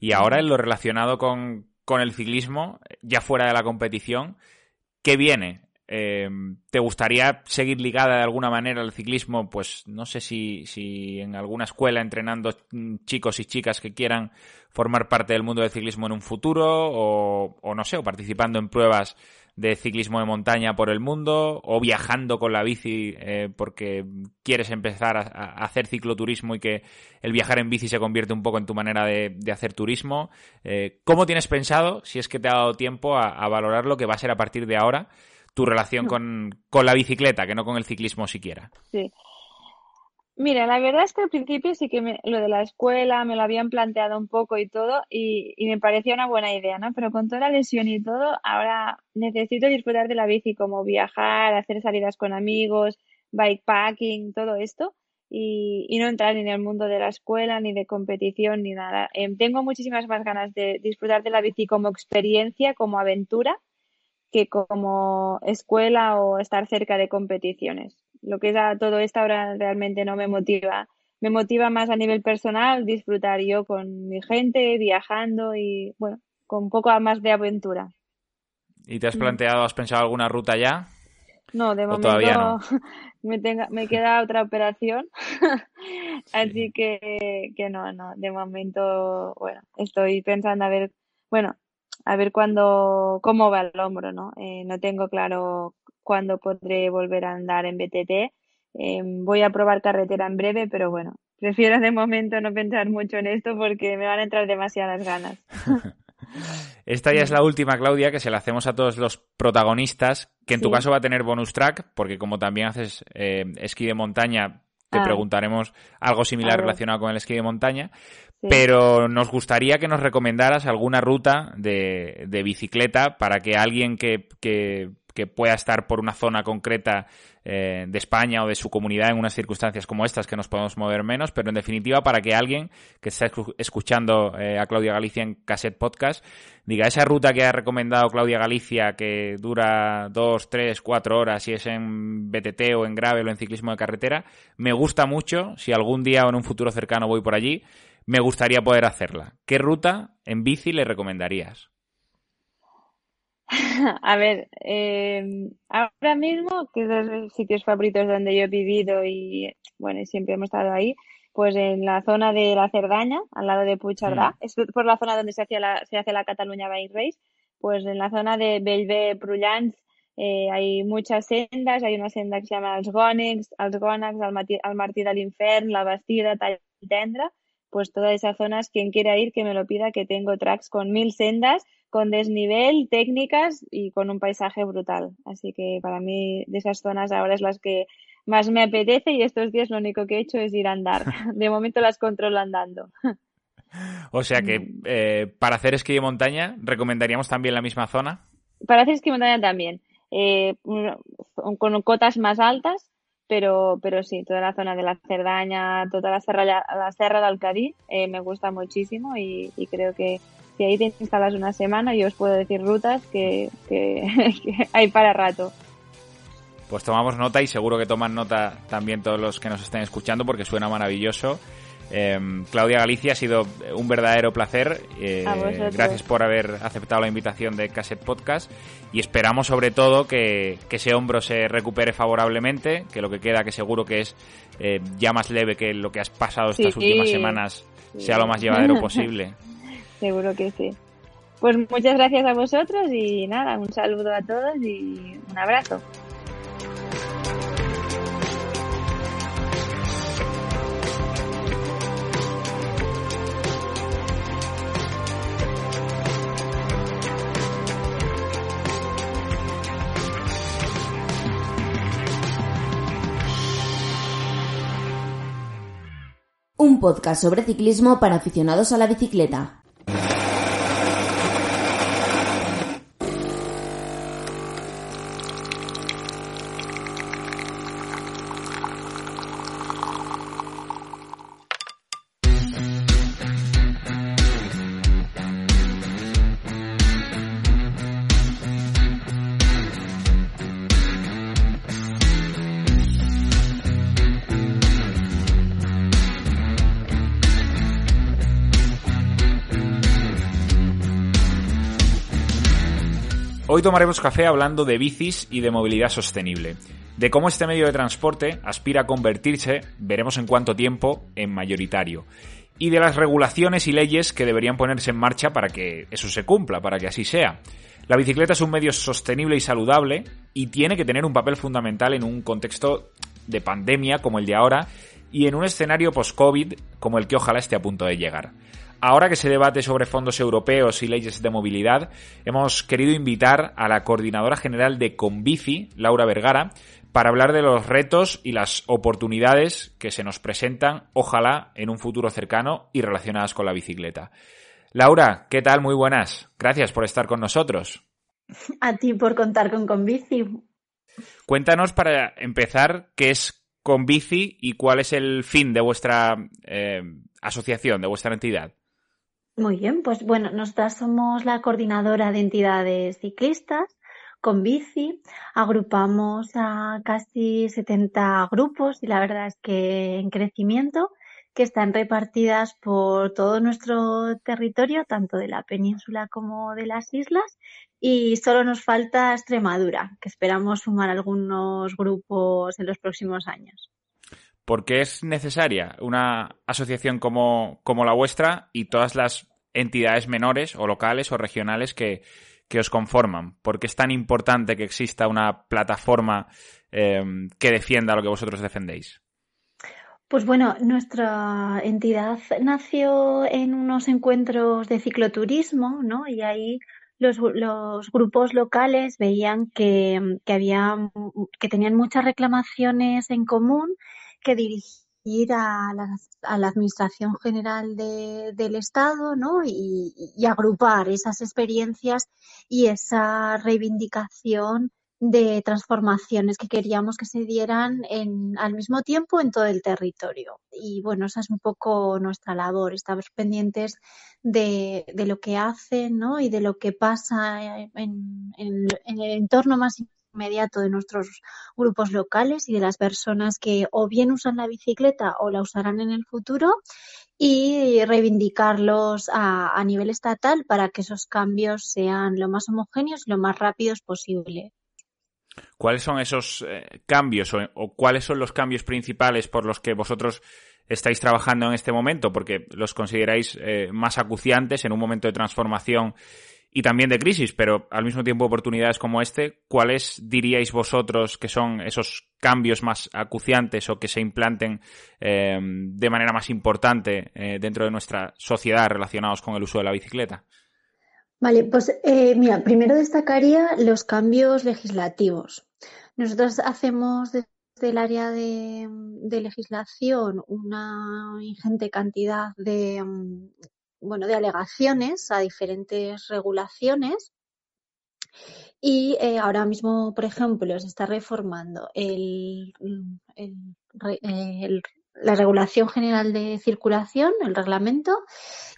[SPEAKER 1] Y ahora en lo relacionado con, con el ciclismo, ya fuera de la competición, ¿qué viene? Eh, ¿Te gustaría seguir ligada de alguna manera al ciclismo? Pues no sé si, si en alguna escuela entrenando chicos y chicas que quieran formar parte del mundo del ciclismo en un futuro o, o no sé, o participando en pruebas de ciclismo de montaña por el mundo o viajando con la bici eh, porque quieres empezar a, hacer cicloturismo y que el viajar en bici se convierte un poco en tu manera de, hacer turismo. Eh, ¿Cómo tienes pensado, si es que te ha dado tiempo, a, valorar lo que va a ser a partir de ahora tu relación con, con la bicicleta, que no con el ciclismo siquiera?
[SPEAKER 3] Sí. Mira, la verdad es que al principio sí que lo de la escuela me lo habían planteado un poco y todo y, y, me parecía una buena idea, ¿no? Pero con toda la lesión y todo, ahora necesito disfrutar de la bici como viajar, hacer salidas con amigos, bikepacking, todo esto y, y no entrar ni en el mundo de la escuela ni de competición ni nada. Em, tengo muchísimas más ganas de disfrutar de la bici como experiencia, como aventura, que como escuela o estar cerca de competiciones lo que es todo esto ahora realmente no me motiva. Me motiva más a nivel personal disfrutar yo con mi gente, viajando y, bueno, con un poco más de aventura.
[SPEAKER 1] ¿Y te has mm. planteado, has pensado alguna ruta ya?
[SPEAKER 3] No, de momento no? (laughs) me, tenga, me queda otra operación, (laughs) así que, que no, no, de momento, bueno, estoy pensando a ver, bueno, a ver cuándo, cómo va el hombro, ¿no? Eh, no tengo claro cuándo podré volver a andar en BTT. Em, voy a probar carretera en breve, pero bueno, prefiero de momento no pensar mucho en esto porque me van a entrar demasiadas ganas. (laughs)
[SPEAKER 1] Esta ya es la última, Claudia, que se la hacemos a todos los protagonistas, que en tu caso va a tener bonus track, porque como también haces eh, esquí de montaña, te
[SPEAKER 3] Ah.
[SPEAKER 1] preguntaremos algo similar relacionado con el esquí de montaña.
[SPEAKER 3] Sí.
[SPEAKER 1] Pero nos gustaría que nos recomendaras alguna ruta de, de bicicleta para que alguien que, que- que pueda estar por una zona concreta eh, de España o de su comunidad en unas circunstancias como estas que nos podemos mover menos, pero en definitiva para que alguien que está escu- escuchando eh, a Claudia Galicia en Cassette Podcast diga esa ruta que ha recomendado Claudia Galicia que dura dos, tres, cuatro horas si es en BTT o en gravel o en ciclismo de carretera, me gusta mucho, si algún día o en un futuro cercano voy por allí, me gustaría poder hacerla. ¿Qué ruta en bici le recomendarías? (laughs)
[SPEAKER 3] A ver, eh, ahora mismo, que es de los sitios favoritos donde yo he vivido y bueno, siempre hemos estado ahí, pues en la zona de la Cerdaña, al lado de Puigcerdá,
[SPEAKER 1] Mm.
[SPEAKER 3] es por la zona donde se hacía la, se hace la Cataluña Bike Race, pues en la zona de Bellver, Prullans, eh, hay muchas sendas, hay una senda que se llama Els Gònecs, Els Gònecs, el, Mati- el Martí de l'Infern, la Bastida, Talltendra, pues todas esas zonas, quien quiera ir, que me lo pida, que tengo tracks con mil sendas, con desnivel, técnicas y con un paisaje brutal. Así que para mí de esas zonas ahora es las que más me apetece y estos días lo único que he hecho es ir a andar. (laughs) De momento las controlo andando.
[SPEAKER 1] O sea que
[SPEAKER 3] Mm.
[SPEAKER 1] eh, para hacer esquí de montaña, ¿recomendaríamos también la misma zona?
[SPEAKER 3] Para hacer esquí de montaña también, eh, con cotas más altas, pero, pero sí, toda la zona de la Cerdaña, toda la Serra, la Serra del Cadí, eh, me gusta muchísimo y, y creo que si ahí te instalas una semana, yo os puedo decir rutas que, que, (laughs) que hay para rato.
[SPEAKER 1] Pues tomamos nota y seguro que toman nota también todos los que nos estén escuchando porque suena maravilloso. Eh, Claudia Galicia, ha sido un verdadero placer. Eh, gracias por haber aceptado la invitación de Cassette Podcast y esperamos sobre todo que, que ese hombro se recupere favorablemente, que lo que queda, que seguro que es eh, ya más leve que lo que has pasado estas
[SPEAKER 3] Sí.
[SPEAKER 1] últimas semanas,
[SPEAKER 3] Sí.
[SPEAKER 1] sea lo más llevadero (laughs) posible.
[SPEAKER 3] Seguro que sí. Pues muchas gracias a vosotros y nada, un saludo a todos y un abrazo.
[SPEAKER 2] Un podcast sobre ciclismo para aficionados a la bicicleta.
[SPEAKER 1] Tomaremos café hablando de bicis y de movilidad sostenible, de cómo este medio de transporte aspira a convertirse, veremos en cuánto tiempo, en mayoritario, y de las regulaciones y leyes que deberían ponerse en marcha para que eso se cumpla, para que así sea. La bicicleta es un medio sostenible y saludable y tiene que tener un papel fundamental en un contexto de pandemia como el de ahora y en un escenario post-COVID como el que ojalá esté a punto de llegar. Ahora que se debate sobre fondos europeos y leyes de movilidad, hemos querido invitar a la coordinadora general de Conbici, Laura Vergara, para hablar de los retos y las oportunidades que se nos presentan, ojalá, en un futuro cercano y relacionadas con la bicicleta. Laura, ¿qué tal? Muy buenas. Gracias por estar con nosotros.
[SPEAKER 4] A ti por contar con Conbici.
[SPEAKER 1] Cuéntanos para empezar qué es Conbici y cuál es el fin de vuestra eh, asociación, de vuestra entidad.
[SPEAKER 4] Muy bien, pues bueno, nosotras somos la coordinadora de entidades ciclistas con bici. Agrupamos a casi 70 grupos y la verdad es que en crecimiento que están repartidas por todo nuestro territorio, tanto de la península como de las islas, y solo nos falta Extremadura, que esperamos sumar algunos grupos en los próximos años.
[SPEAKER 1] ¿Por qué es necesaria una asociación como, como la vuestra y todas las entidades menores o locales o regionales que, que os conforman? ¿Por qué es tan importante que exista una plataforma em, que defienda lo que vosotros defendéis?
[SPEAKER 4] Pues bueno, nuestra entidad nació en unos encuentros de cicloturismo, ¿no? Y ahí los, grupos locales veían que, que, había, que tenían muchas reclamaciones en común que dirigir a la, a la Administración General de, del Estado ¿no? Y, agrupar esas experiencias y esa reivindicación de transformaciones que queríamos que se dieran en, al mismo tiempo en todo el territorio. Y bueno, esa es un poco nuestra labor. Estamos pendientes de, de lo que hacen ¿no? y de lo que pasa en, en el entorno más inmediato de nuestros grupos locales y de las personas que o bien usan la bicicleta o la usarán en el futuro y reivindicarlos a, nivel estatal para que esos cambios sean lo más homogéneos y lo más rápidos posible.
[SPEAKER 1] ¿Cuáles son esos eh, cambios o, o, cuáles son los cambios principales por los que vosotros estáis trabajando en este momento? Porque los consideráis eh, más acuciantes en un momento de transformación y también de crisis, pero al mismo tiempo oportunidades como este, ¿cuáles diríais vosotros que son esos cambios más acuciantes o que se implanten eh, de manera más importante eh, dentro de nuestra sociedad relacionados con el uso de la bicicleta?
[SPEAKER 4] Vale, pues eh, mira, primero destacaría los cambios legislativos. Nosotros hacemos desde el área de, de legislación una ingente cantidad de, bueno, de alegaciones a diferentes regulaciones. Y eh, ahora mismo, por ejemplo, se está reformando el, el, el, la Regulación General de Circulación, el reglamento,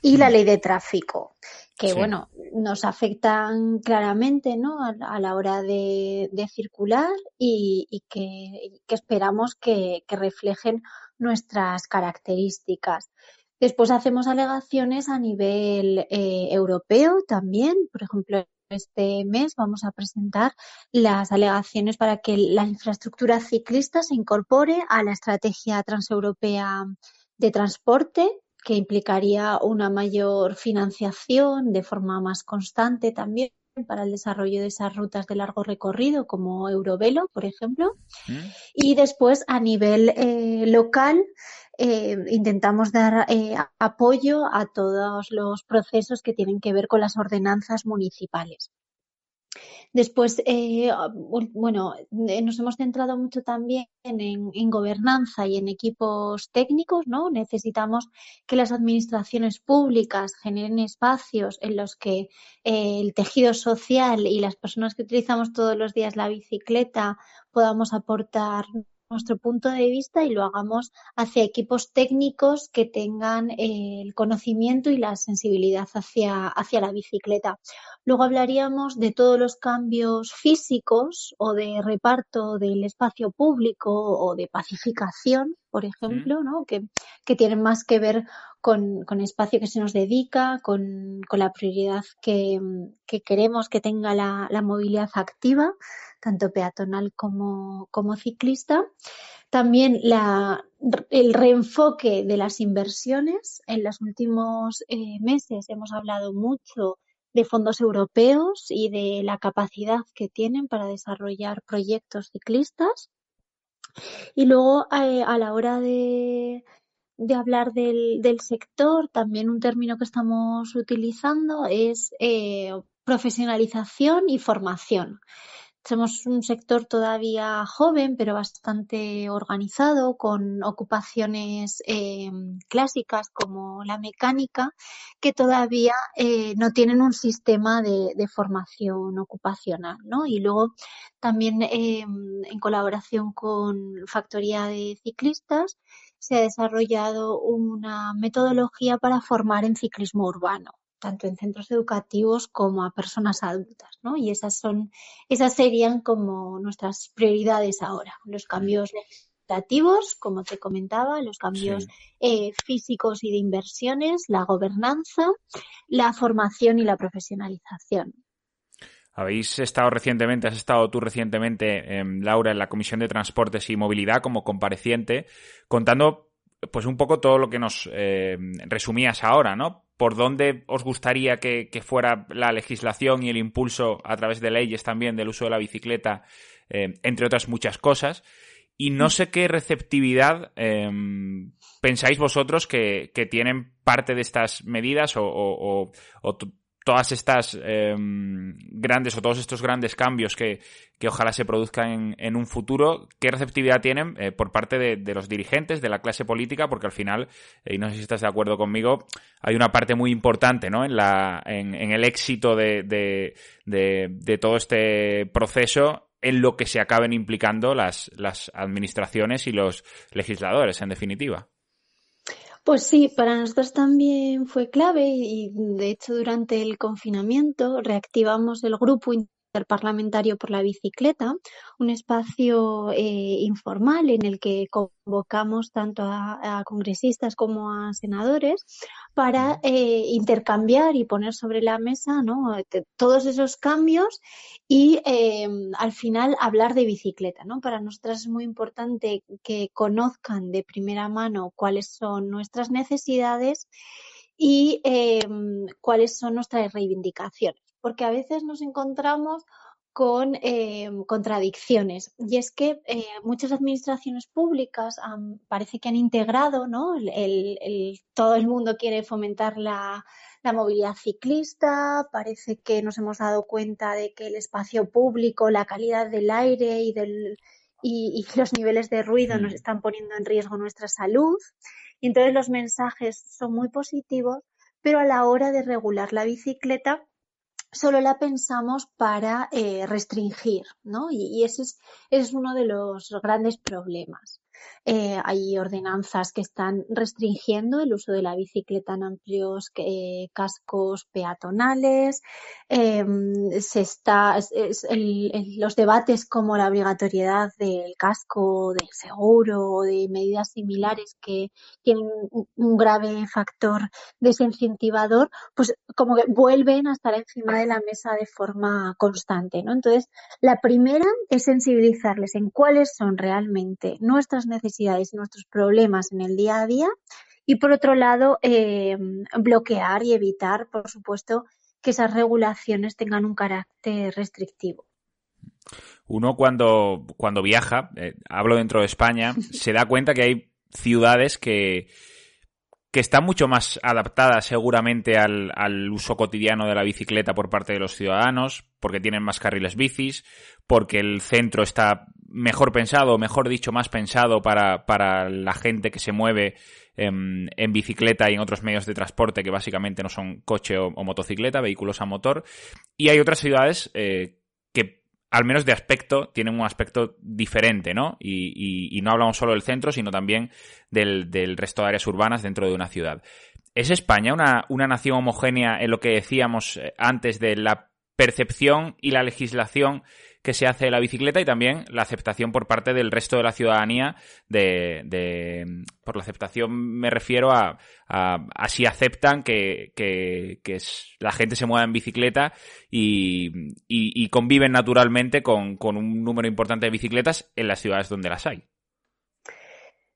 [SPEAKER 4] y la Ley de Tráfico, que, sí. bueno, nos afectan claramente ¿no? a, a la hora de, de circular y, y, que, que, esperamos que, que reflejen nuestras características. Después hacemos alegaciones a nivel eh, europeo también. Por ejemplo, este mes vamos a presentar las alegaciones para que la infraestructura ciclista se incorpore a la estrategia transeuropea de transporte que implicaría una mayor financiación de forma más constante también para el desarrollo de esas rutas de largo recorrido como Eurovelo, por ejemplo. ¿Mm? Y después a nivel eh, local eh, intentamos dar eh, apoyo a todos los procesos que tienen que ver con las ordenanzas municipales. Después, eh, bueno, nos hemos centrado mucho también en, en, gobernanza y en equipos técnicos, ¿no? Necesitamos que las administraciones públicas generen espacios en los que eh, el tejido social y las personas que utilizamos todos los días la bicicleta podamos aportar nuestro punto de vista y lo hagamos hacia equipos técnicos que tengan eh, el conocimiento y la sensibilidad hacia, hacia la bicicleta. Luego hablaríamos de todos los cambios físicos o de reparto del espacio público o de pacificación, por ejemplo, ¿no? que, que tienen más que ver con, con, espacio que se nos dedica, con, con la prioridad que, que, queremos que tenga la, la movilidad activa tanto peatonal como, como ciclista. También la, el reenfoque de las inversiones. En los últimos eh, meses hemos hablado mucho de fondos europeos y de la capacidad que tienen para desarrollar proyectos ciclistas. Y luego, eh, a la hora de, de hablar del, del, sector, también un término que estamos utilizando es eh, profesionalización y formación. Somos un sector todavía joven, pero bastante organizado, con ocupaciones eh, clásicas como la mecánica, que todavía eh, no tienen un sistema de, formación ocupacional. ¿no? Y luego también eh, en colaboración con Factoría de Ciclistas se ha desarrollado una metodología para formar en ciclismo urbano tanto en centros educativos como a personas adultas, ¿no? Y esas son, esas serían como nuestras prioridades ahora, los cambios legislativos, como te comentaba, los cambios sí. eh, físicos y de inversiones, la gobernanza, la formación y la profesionalización.
[SPEAKER 1] Habéis estado recientemente, has estado tú recientemente, eh, Laura, en la Comisión de Transportes y Movilidad como compareciente, contando pues un poco todo lo que nos eh, resumías ahora, ¿no? ¿Por dónde os gustaría que, fuera la legislación y el impulso a través de leyes también del uso de la bicicleta, eh, entre otras muchas cosas? Y no sé qué receptividad em, pensáis vosotros que, tienen parte de estas medidas o todas estas em, grandes o todos estos grandes cambios que, ojalá se produzcan en, un futuro, ¿qué receptividad tienen eh, por parte de, los dirigentes, de la clase política? Porque al final, eh, y no sé si estás de acuerdo conmigo, hay una parte muy importante ¿no? en, la, en, el éxito de, de, todo este proceso en lo que se acaben implicando las, las administraciones y los legisladores, en definitiva.
[SPEAKER 4] Pues sí, para nosotros también fue clave y de hecho durante el confinamiento reactivamos el grupo Parlamentario por la Bicicleta, un espacio eh, informal en el que convocamos tanto a, congresistas como a senadores para eh, intercambiar y poner sobre la mesa ¿no? todos esos cambios y em, al final hablar de bicicleta. ¿no? Para nosotras es muy importante que conozcan de primera mano cuáles son nuestras necesidades y em, cuáles son nuestras reivindicaciones porque a veces nos encontramos con eh, contradicciones. Y es que eh, muchas administraciones públicas parece que han integrado, ¿no? El, todo el mundo quiere fomentar la, movilidad ciclista, parece que nos hemos dado cuenta de que el espacio público, la calidad del aire y, del, y (laughs) los niveles de ruido nos mm. están poniendo en riesgo nuestra salud. Y entonces los mensajes son muy positivos, pero a la hora de regular la bicicleta, solo la pensamos para eh, restringir, ¿no? Y, ese, es, es, uno de los grandes problemas. Eh, hay ordenanzas que están restringiendo el uso de la bicicleta en amplios eh, cascos peatonales. Em, se está, los debates como la obligatoriedad del casco, del seguro o de medidas similares que tienen un grave factor desincentivador, pues como que vuelven a estar encima de la mesa de forma constante. ¿no? Entonces, la primera es sensibilizarles en cuáles son realmente nuestras necesidades y nuestros problemas en el día a día y por otro lado eh, bloquear y evitar, por supuesto, que esas regulaciones tengan un carácter restrictivo.
[SPEAKER 1] Uno cuando, cuando viaja, eh, hablo dentro de España, (laughs) se da cuenta que hay ciudades que, que están mucho más adaptadas seguramente al, al, uso cotidiano de la bicicleta por parte de los ciudadanos, porque tienen más carriles bicis, porque el centro está mejor pensado, mejor dicho, más pensado para, para la gente que se mueve en, en, bicicleta y en otros medios de transporte que básicamente no son coche o, motocicleta, vehículos a motor. Y hay otras ciudades eh, que al menos de aspecto, tienen un aspecto diferente, ¿no? Y, y, no hablamos solo del centro, sino también del, del, resto de áreas urbanas dentro de una ciudad. ¿Es España una, una nación homogénea en lo que decíamos eh, antes de la percepción y la legislación que se hace la bicicleta y también la aceptación por parte del resto de la ciudadanía de, por la aceptación me refiero a, a, si aceptan que, la gente se mueva en bicicleta y, conviven naturalmente con, con un número importante de bicicletas en las ciudades donde las hay.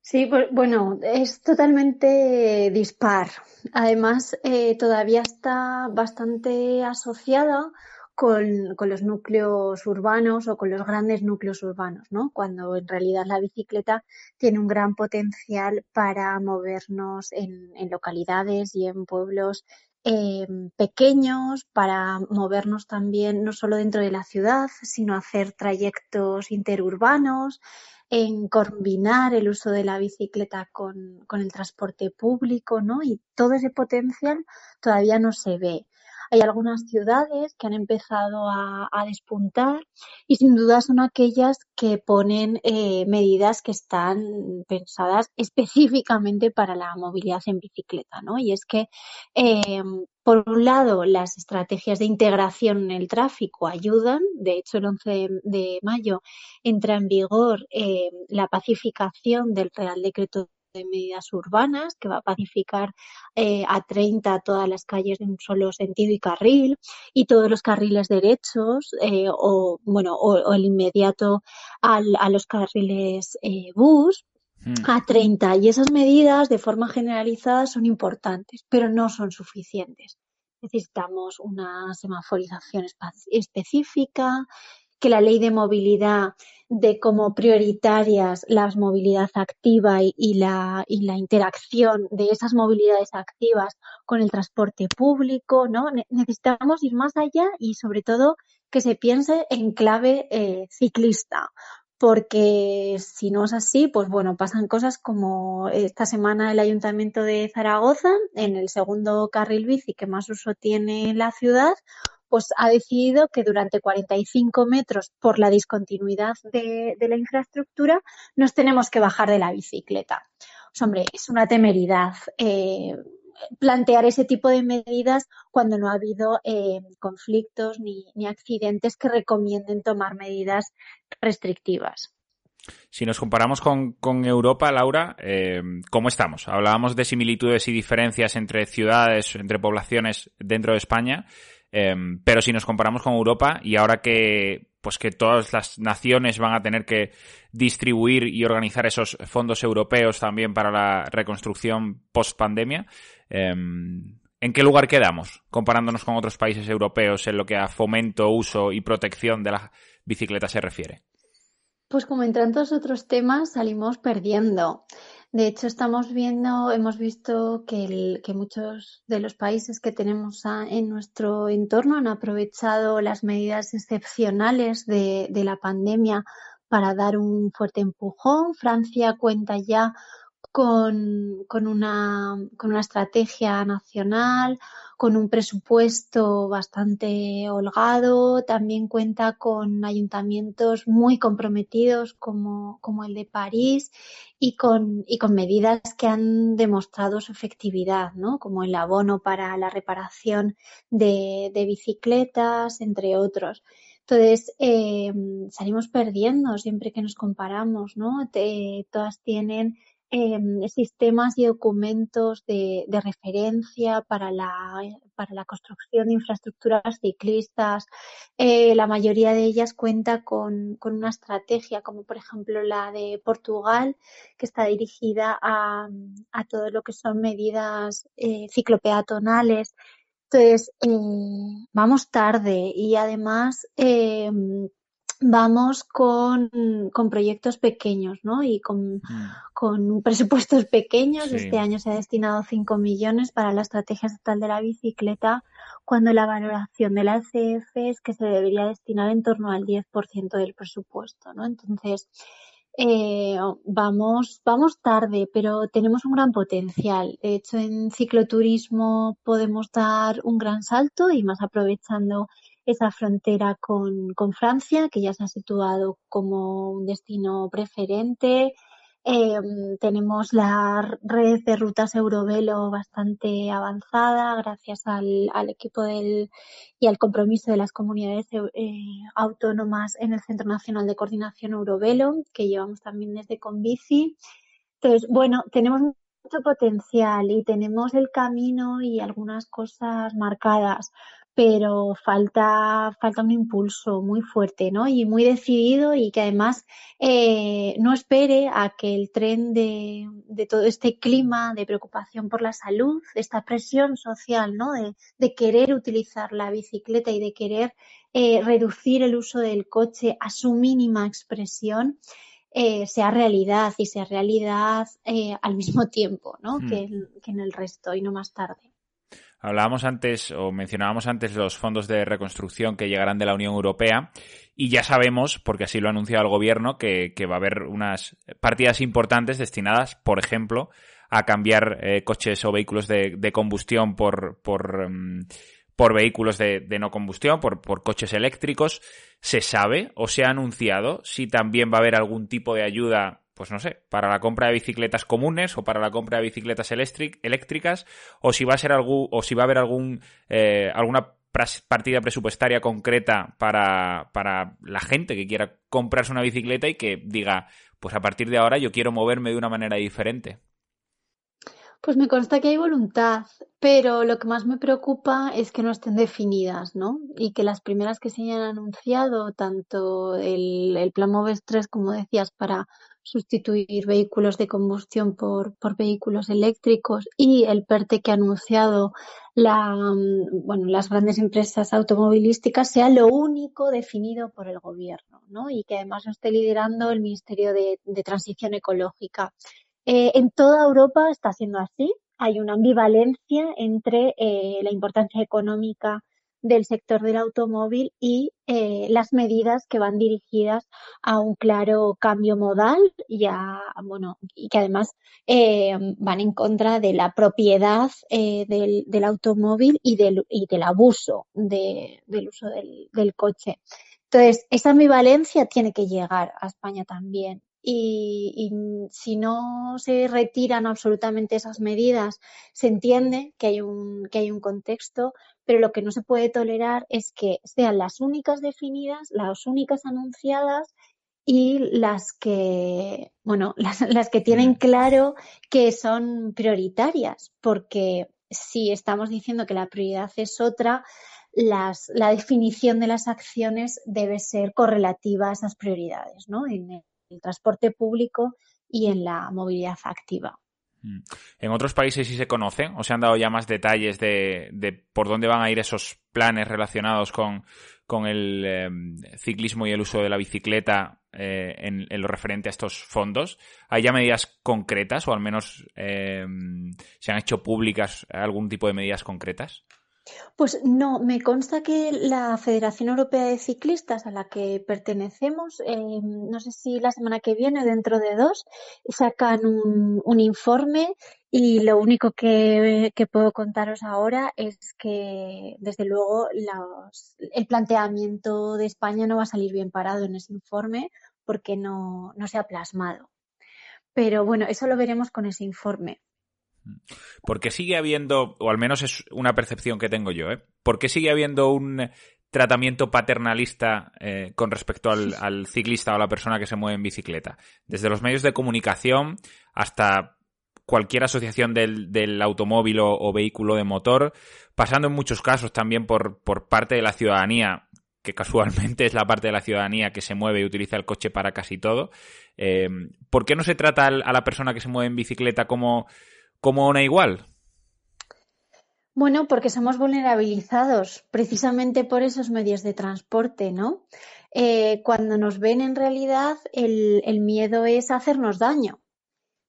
[SPEAKER 4] Sí, pues, bueno, es totalmente dispar. Además, eh, todavía está bastante asociada con, los núcleos urbanos o con los grandes núcleos urbanos, ¿no? Cuando en realidad la bicicleta tiene un gran potencial para movernos en, localidades y en pueblos eh, pequeños, para movernos también no solo dentro de la ciudad, sino hacer trayectos interurbanos, en combinar el uso de la bicicleta con, con el transporte público, ¿no? Y todo ese potencial todavía no se ve. Hay algunas ciudades que han empezado a, despuntar y sin duda son aquellas que ponen eh, medidas que están pensadas específicamente para la movilidad en bicicleta, ¿no? Y es que eh, por un lado, las estrategias de integración en el tráfico ayudan. De hecho, el 11 de mayo entra en vigor eh, la pacificación del Real Decreto de medidas urbanas que va a pacificar eh, a 30 todas las calles de un solo sentido y carril y todos los carriles derechos eh, o bueno o, el inmediato al, a los carriles eh, bus a 30 y esas medidas de forma generalizada son importantes, pero no son suficientes. Necesitamos una semaforización específica, que la ley de movilidad de como prioritarias la movilidad activa y, la, interacción de esas movilidades activas con el transporte público, ¿no? necesitamos ir más allá y sobre todo que se piense en clave eh, ciclista, porque si no es así, pues bueno, pasan cosas como esta semana el Ayuntamiento de Zaragoza, en el segundo carril bici que más uso tiene la ciudad, pues ha decidido que durante 45 metros por la discontinuidad de, la infraestructura nos tenemos que bajar de la bicicleta. Pues hombre, es una temeridad. Eh, plantear ese tipo de medidas cuando no ha habido eh, conflictos ni, accidentes que recomienden tomar medidas restrictivas.
[SPEAKER 1] Si nos comparamos con, Europa, Laura, eh, ¿cómo estamos? Hablábamos de similitudes y diferencias entre ciudades, entre poblaciones dentro de España, eh, pero si nos comparamos con Europa y ahora que pues que todas las naciones van a tener que distribuir y organizar esos fondos europeos también para la reconstrucción post pandemia. Em, ¿En qué lugar quedamos comparándonos con otros países europeos en lo que a fomento, uso y protección de la bicicleta se refiere?
[SPEAKER 4] Pues como en tantos otros temas salimos perdiendo. De hecho, estamos viendo, hemos visto que, muchos de los países que tenemos en nuestro entorno han aprovechado las medidas excepcionales de, la pandemia para dar un fuerte empujón. Francia cuenta ya con, una, con una estrategia nacional, con un presupuesto bastante holgado, también cuenta con ayuntamientos muy comprometidos como, como el de París y con, y con medidas que han demostrado su efectividad, ¿no? como el abono para la reparación de, de bicicletas, entre otros. Entonces, eh, salimos perdiendo siempre que nos comparamos, ¿no? todas tienen Em, sistemas y documentos de, referencia para la, para la construcción de infraestructuras ciclistas. Eh, la mayoría de ellas cuenta con, una estrategia, como por ejemplo la de Portugal, que está dirigida a, a todo lo que son medidas eh, ciclopeatonales. Entonces, eh, vamos tarde y además em, vamos con, con, proyectos pequeños, ¿no? Y con, mm. con presupuestos pequeños. Este año se ha destinado 5 millones para la estrategia estatal de la bicicleta, cuando la valoración de la ECF es que se debería destinar en torno al 10% del presupuesto, ¿no? Entonces, eh, vamos, vamos tarde, pero tenemos un gran potencial. De hecho, en cicloturismo podemos dar un gran salto y más aprovechando esa frontera con, con Francia, que ya se ha situado como un destino preferente. Em, tenemos la red de rutas Eurovelo bastante avanzada gracias al, al equipo del, y al compromiso de las comunidades eh, autónomas en el Centro Nacional de Coordinación Eurovelo, que llevamos también desde Convici. Entonces, bueno, tenemos mucho potencial y tenemos el camino y algunas cosas marcadas pero falta, falta un impulso muy fuerte, ¿no? Y muy decidido y que además eh, no espere a que el tren de, de, todo este clima de preocupación por la salud, esta presión social, ¿no? De, de querer utilizar la bicicleta y de querer eh, reducir el uso del coche a su mínima expresión, eh, sea realidad y sea realidad eh, al mismo tiempo, ¿no? Hmm. Que, que en el resto y no más tarde.
[SPEAKER 1] Hablábamos antes o mencionábamos antes los fondos de reconstrucción que llegarán de la Unión Europea y ya sabemos, porque así lo ha anunciado el gobierno, que, va a haber unas partidas importantes destinadas, por ejemplo, a cambiar eh, coches o vehículos de, combustión por, por, mm, por vehículos de, de, no combustión, por, por coches eléctricos. ¿Se sabe o se ha anunciado si también va a haber algún tipo de ayuda pues no sé, para la compra de bicicletas comunes o para la compra de bicicletas eléctricas, o si va a ser algún, o si va a haber algún, eh, alguna partida presupuestaria concreta para, para la gente que quiera comprarse una bicicleta y que diga, pues a partir de ahora yo quiero moverme de una manera diferente.
[SPEAKER 4] Pues me consta que hay voluntad, pero lo que más me preocupa es que no estén definidas, ¿no? Y que las primeras que se hayan anunciado, tanto el, el plan MOVES 3, como decías, para sustituir vehículos de combustión por, por vehículos eléctricos y el PERTE que ha anunciado mm, las grandes empresas automovilísticas sea lo único definido por el gobierno, ¿no? Y que además lo esté liderando el Ministerio de, Transición Ecológica. Eh, en toda Europa está siendo así. Hay una ambivalencia entre eh, la importancia económica del sector del automóvil y eh, las medidas que van dirigidas a un claro cambio modal y a, bueno, y que además eh, van en contra de la propiedad eh, del, del, automóvil y del, y del abuso de, del uso del, del coche. Entonces, esa ambivalencia tiene que llegar a España también y, si no se retiran absolutamente esas medidas, se entiende que hay un, que hay un contexto, pero lo que no se puede tolerar es que sean las únicas definidas, las únicas anunciadas y las que, bueno, (laughs) las, las que tienen mm. claro que son prioritarias, porque si estamos diciendo que la prioridad es otra, las, la definición de las acciones debe ser correlativa a esas prioridades, ¿no? En el transporte público y en la movilidad activa.
[SPEAKER 1] Mm. ¿En otros países sí se conoce o se han dado ya más detalles de, por dónde van a ir esos planes relacionados con, el em, ciclismo y el uso de la bicicleta eh, en, lo referente a estos fondos? ¿Hay ya medidas concretas o al menos em, se han hecho públicas algún tipo de medidas concretas?
[SPEAKER 4] Pues no, me consta que la Federación Europea de Ciclistas a la que pertenecemos, eh, no sé si la semana que viene dentro de dos, sacan un, informe y lo único que, puedo contaros ahora es que, desde luego, el planteamiento de España no va a salir bien parado en ese informe porque no se ha plasmado. Pero bueno, eso lo veremos con ese informe.
[SPEAKER 1] Porque sigue habiendo, o al menos es una percepción que tengo yo, ¿eh? ¿Por qué sigue habiendo un tratamiento paternalista eh, con respecto al, (laughs) ciclista o a la persona que se mueve en bicicleta? Desde los medios de comunicación hasta cualquier asociación del, automóvil o, vehículo de motor, pasando en muchos casos también por, por parte de la ciudadanía, que casualmente (laughs) es la parte de la ciudadanía que se mueve y utiliza el coche para casi todo. Eh, ¿Por qué no se trata a la persona que se mueve en bicicleta como como una igual?
[SPEAKER 4] Bueno, porque somos vulnerabilizados precisamente por esos medios de transporte, ¿no? Eh, cuando nos ven en realidad el, miedo es hacernos daño.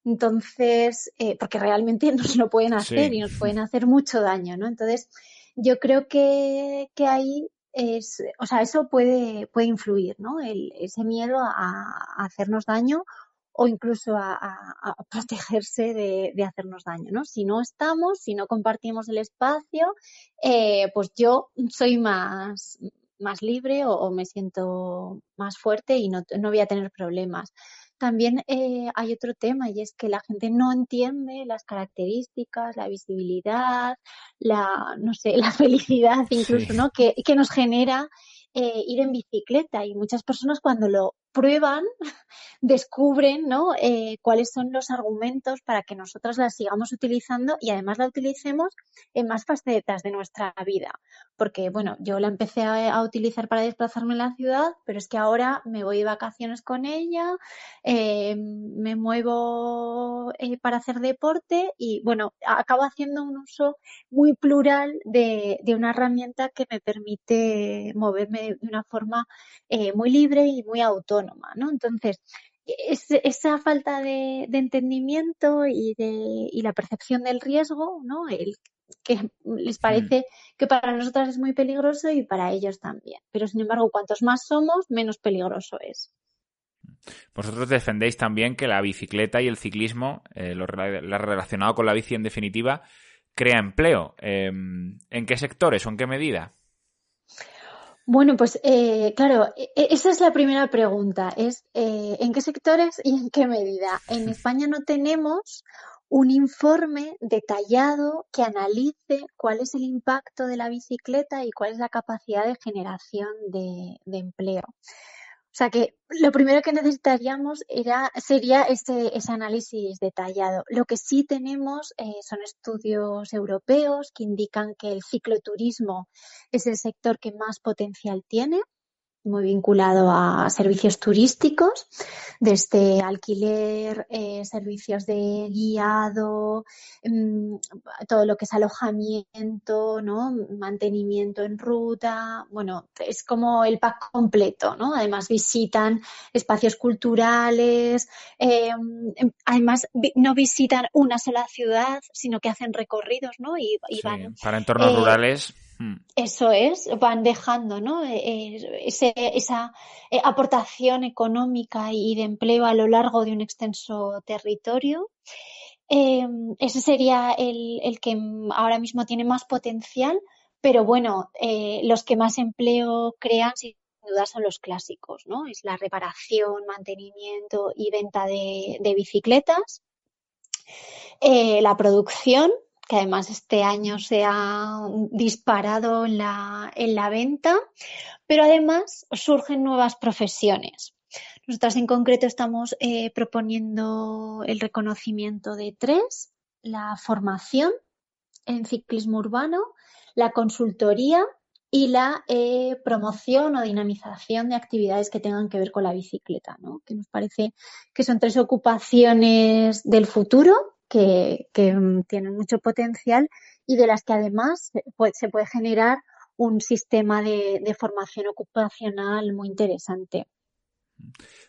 [SPEAKER 4] Entonces, eh, porque realmente (laughs) nos lo pueden hacer y nos pueden hacer mucho daño, ¿no? Entonces, yo creo que, ahí es, o sea, eso puede, puede influir, ¿no? ese miedo a, hacernos daño o incluso a, (laughs) protegerse de, hacernos daño, ¿no? Si no estamos, si no compartimos el espacio, eh, pues yo soy más, más libre o, me siento más fuerte y no, no, voy a tener problemas. También eh, hay otro tema y es que la gente no entiende las características, la visibilidad, la, no sé, (laughs) la felicidad incluso, ¿no? Que, que nos genera eh, ir en bicicleta y muchas personas cuando lo prueban (laughs) descubren ¿no? Eh, cuáles son los argumentos para que nosotras las sigamos utilizando y además la utilicemos en más facetas de nuestra vida. Porque, bueno, yo la empecé a, utilizar para desplazarme en la ciudad, pero es que ahora me voy de vacaciones con ella, eh, me muevo para hacer deporte y, bueno, acabo haciendo un uso muy plural de, de una herramienta que me permite moverme de, una forma eh, muy libre y muy autónoma, ¿no? Entonces, esa falta de, entendimiento y, de, y la percepción del riesgo, ¿no? El, que les parece que para nosotras es muy peligroso y para ellos también. Pero sin embargo, cuantos más somos, menos peligroso es.
[SPEAKER 1] Vosotros defendéis también que la bicicleta y el ciclismo, eh, lo, relacionado con la bici en definitiva, crea empleo. Em, ¿En qué sectores o en qué medida?
[SPEAKER 4] Bueno, pues eh, claro, e, e, esa es la primera pregunta, es eh, en qué sectores y en qué medida. En España no tenemos un informe detallado que analice cuál es el impacto de la bicicleta y cuál es la capacidad de generación de empleo. O sea que lo primero que necesitaríamos era, sería ese, ese análisis detallado. Lo que sí tenemos eh, son estudios europeos que indican que el cicloturismo es el sector que más potencial tiene muy vinculado a servicios turísticos, desde alquiler, eh, servicios de guiado, mm, todo lo que es alojamiento, ¿no? mantenimiento en ruta, bueno, es como el pack completo, ¿no? Además visitan espacios culturales, em, em, además no visitan una sola ciudad, sino que hacen recorridos, ¿no? Y, van,
[SPEAKER 1] para entornos
[SPEAKER 4] eh,
[SPEAKER 1] rurales.
[SPEAKER 4] Eso es, van dejando ¿no? Eh, eh, esa eh, aportación económica y de empleo a lo largo de un extenso territorio. ese sería el, que ahora mismo tiene más potencial, pero bueno, los que más empleo crean sin duda son los clásicos, ¿no? Es la reparación, mantenimiento y venta de, bicicletas. la producción, que además este año se ha disparado en la, en la venta, pero además surgen nuevas profesiones. Nosotras en concreto estamos eh, proponiendo el reconocimiento de tres, la formación en ciclismo urbano, la consultoría y la eh, promoción o dinamización de actividades que tengan que ver con la bicicleta, ¿no? que nos parece que son tres ocupaciones del futuro que, mm, tienen mucho potencial y de las que además se puede generar un sistema de, formación ocupacional muy interesante.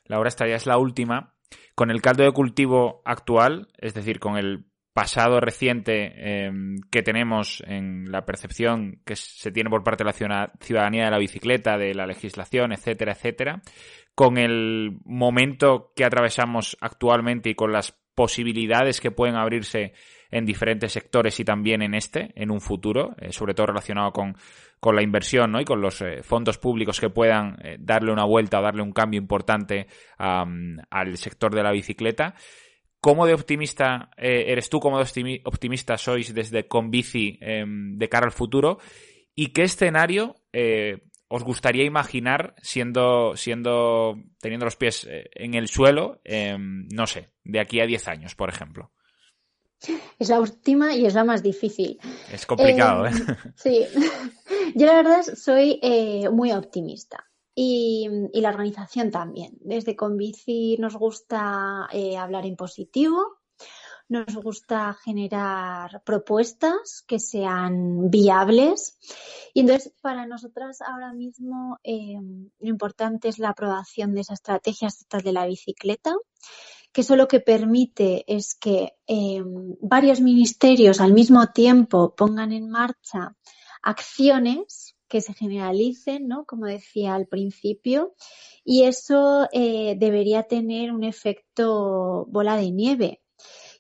[SPEAKER 1] Laura, esta ya es la última. Con el caldo de cultivo actual, es decir, con el pasado reciente em, que tenemos en la percepción que se tiene por parte de la ciudadanía de la bicicleta, de la legislación, etcétera, etcétera, con el momento que atravesamos actualmente y con las posibilidades que pueden abrirse en diferentes sectores y también en este, en un futuro, eh, sobre todo relacionado con, con, la inversión ¿no? y con los eh, fondos públicos que puedan eh, darle una vuelta o darle un cambio importante al sector de la bicicleta. ¿Cómo de optimista eres tú? ¿Cómo de optimista sois desde Conbici em, de cara al futuro? ¿Y qué escenario os gustaría imaginar siendo, siendo, teniendo los pies eh, en el suelo, em, no sé, de aquí a 10 años, por ejemplo?
[SPEAKER 4] Es la última y es la más difícil.
[SPEAKER 1] Es complicado, ¿eh?
[SPEAKER 4] ¿eh? (laughs) Sí. (laughs) Yo la verdad soy eh, muy optimista. Y, y, la organización también. Desde Convici nos gusta hablar en positivo, nos gusta generar propuestas que sean viables. Y entonces, para nosotras ahora mismo, eh, lo importante es la aprobación de esa estrategia de la bicicleta, que eso lo que permite es que eh, varios ministerios al mismo tiempo pongan en marcha acciones que se generalicen, ¿no? Como decía al principio, y eso eh, debería tener un efecto bola de nieve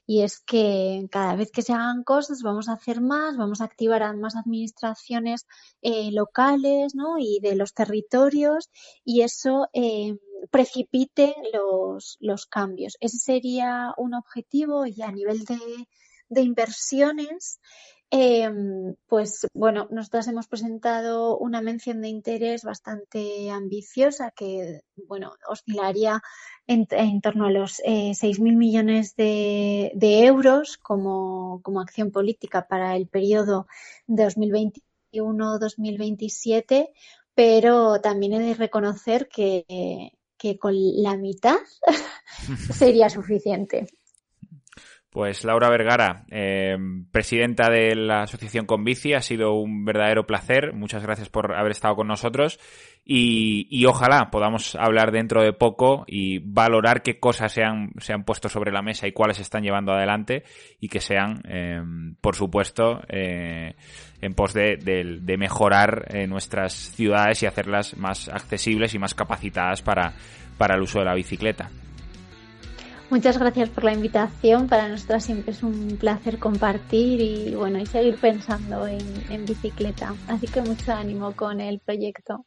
[SPEAKER 4] y es que cada vez que se hagan cosas vamos a hacer más, vamos a activar a más administraciones eh, locales ¿no? y de los territorios y eso eh, precipite los, los cambios. Ese sería un objetivo y a nivel de, de inversiones Em, pues bueno, nosotros hemos presentado una mención de interés bastante ambiciosa que, bueno, oscilaría en, torno a los eh, 6.000 millones de, euros como, acción política para el periodo 2021-2027, pero también he de reconocer que, que con la mitad (laughs) sería suficiente.
[SPEAKER 1] Pues Laura Vergara, eh, presidenta de la Asociación Convici, ha sido un verdadero placer. Muchas gracias por haber estado con nosotros y, ojalá podamos hablar dentro de poco y valorar qué cosas se han, se han puesto sobre la mesa y cuáles se están llevando adelante y que sean, eh, por supuesto, eh, en pos de, de mejorar nuestras ciudades y hacerlas más accesibles y más capacitadas para, para el uso de la bicicleta.
[SPEAKER 4] Muchas gracias por la invitación. Para nosotras siempre es un placer compartir y bueno, y seguir pensando en, en bicicleta. Así que mucho ánimo con el proyecto.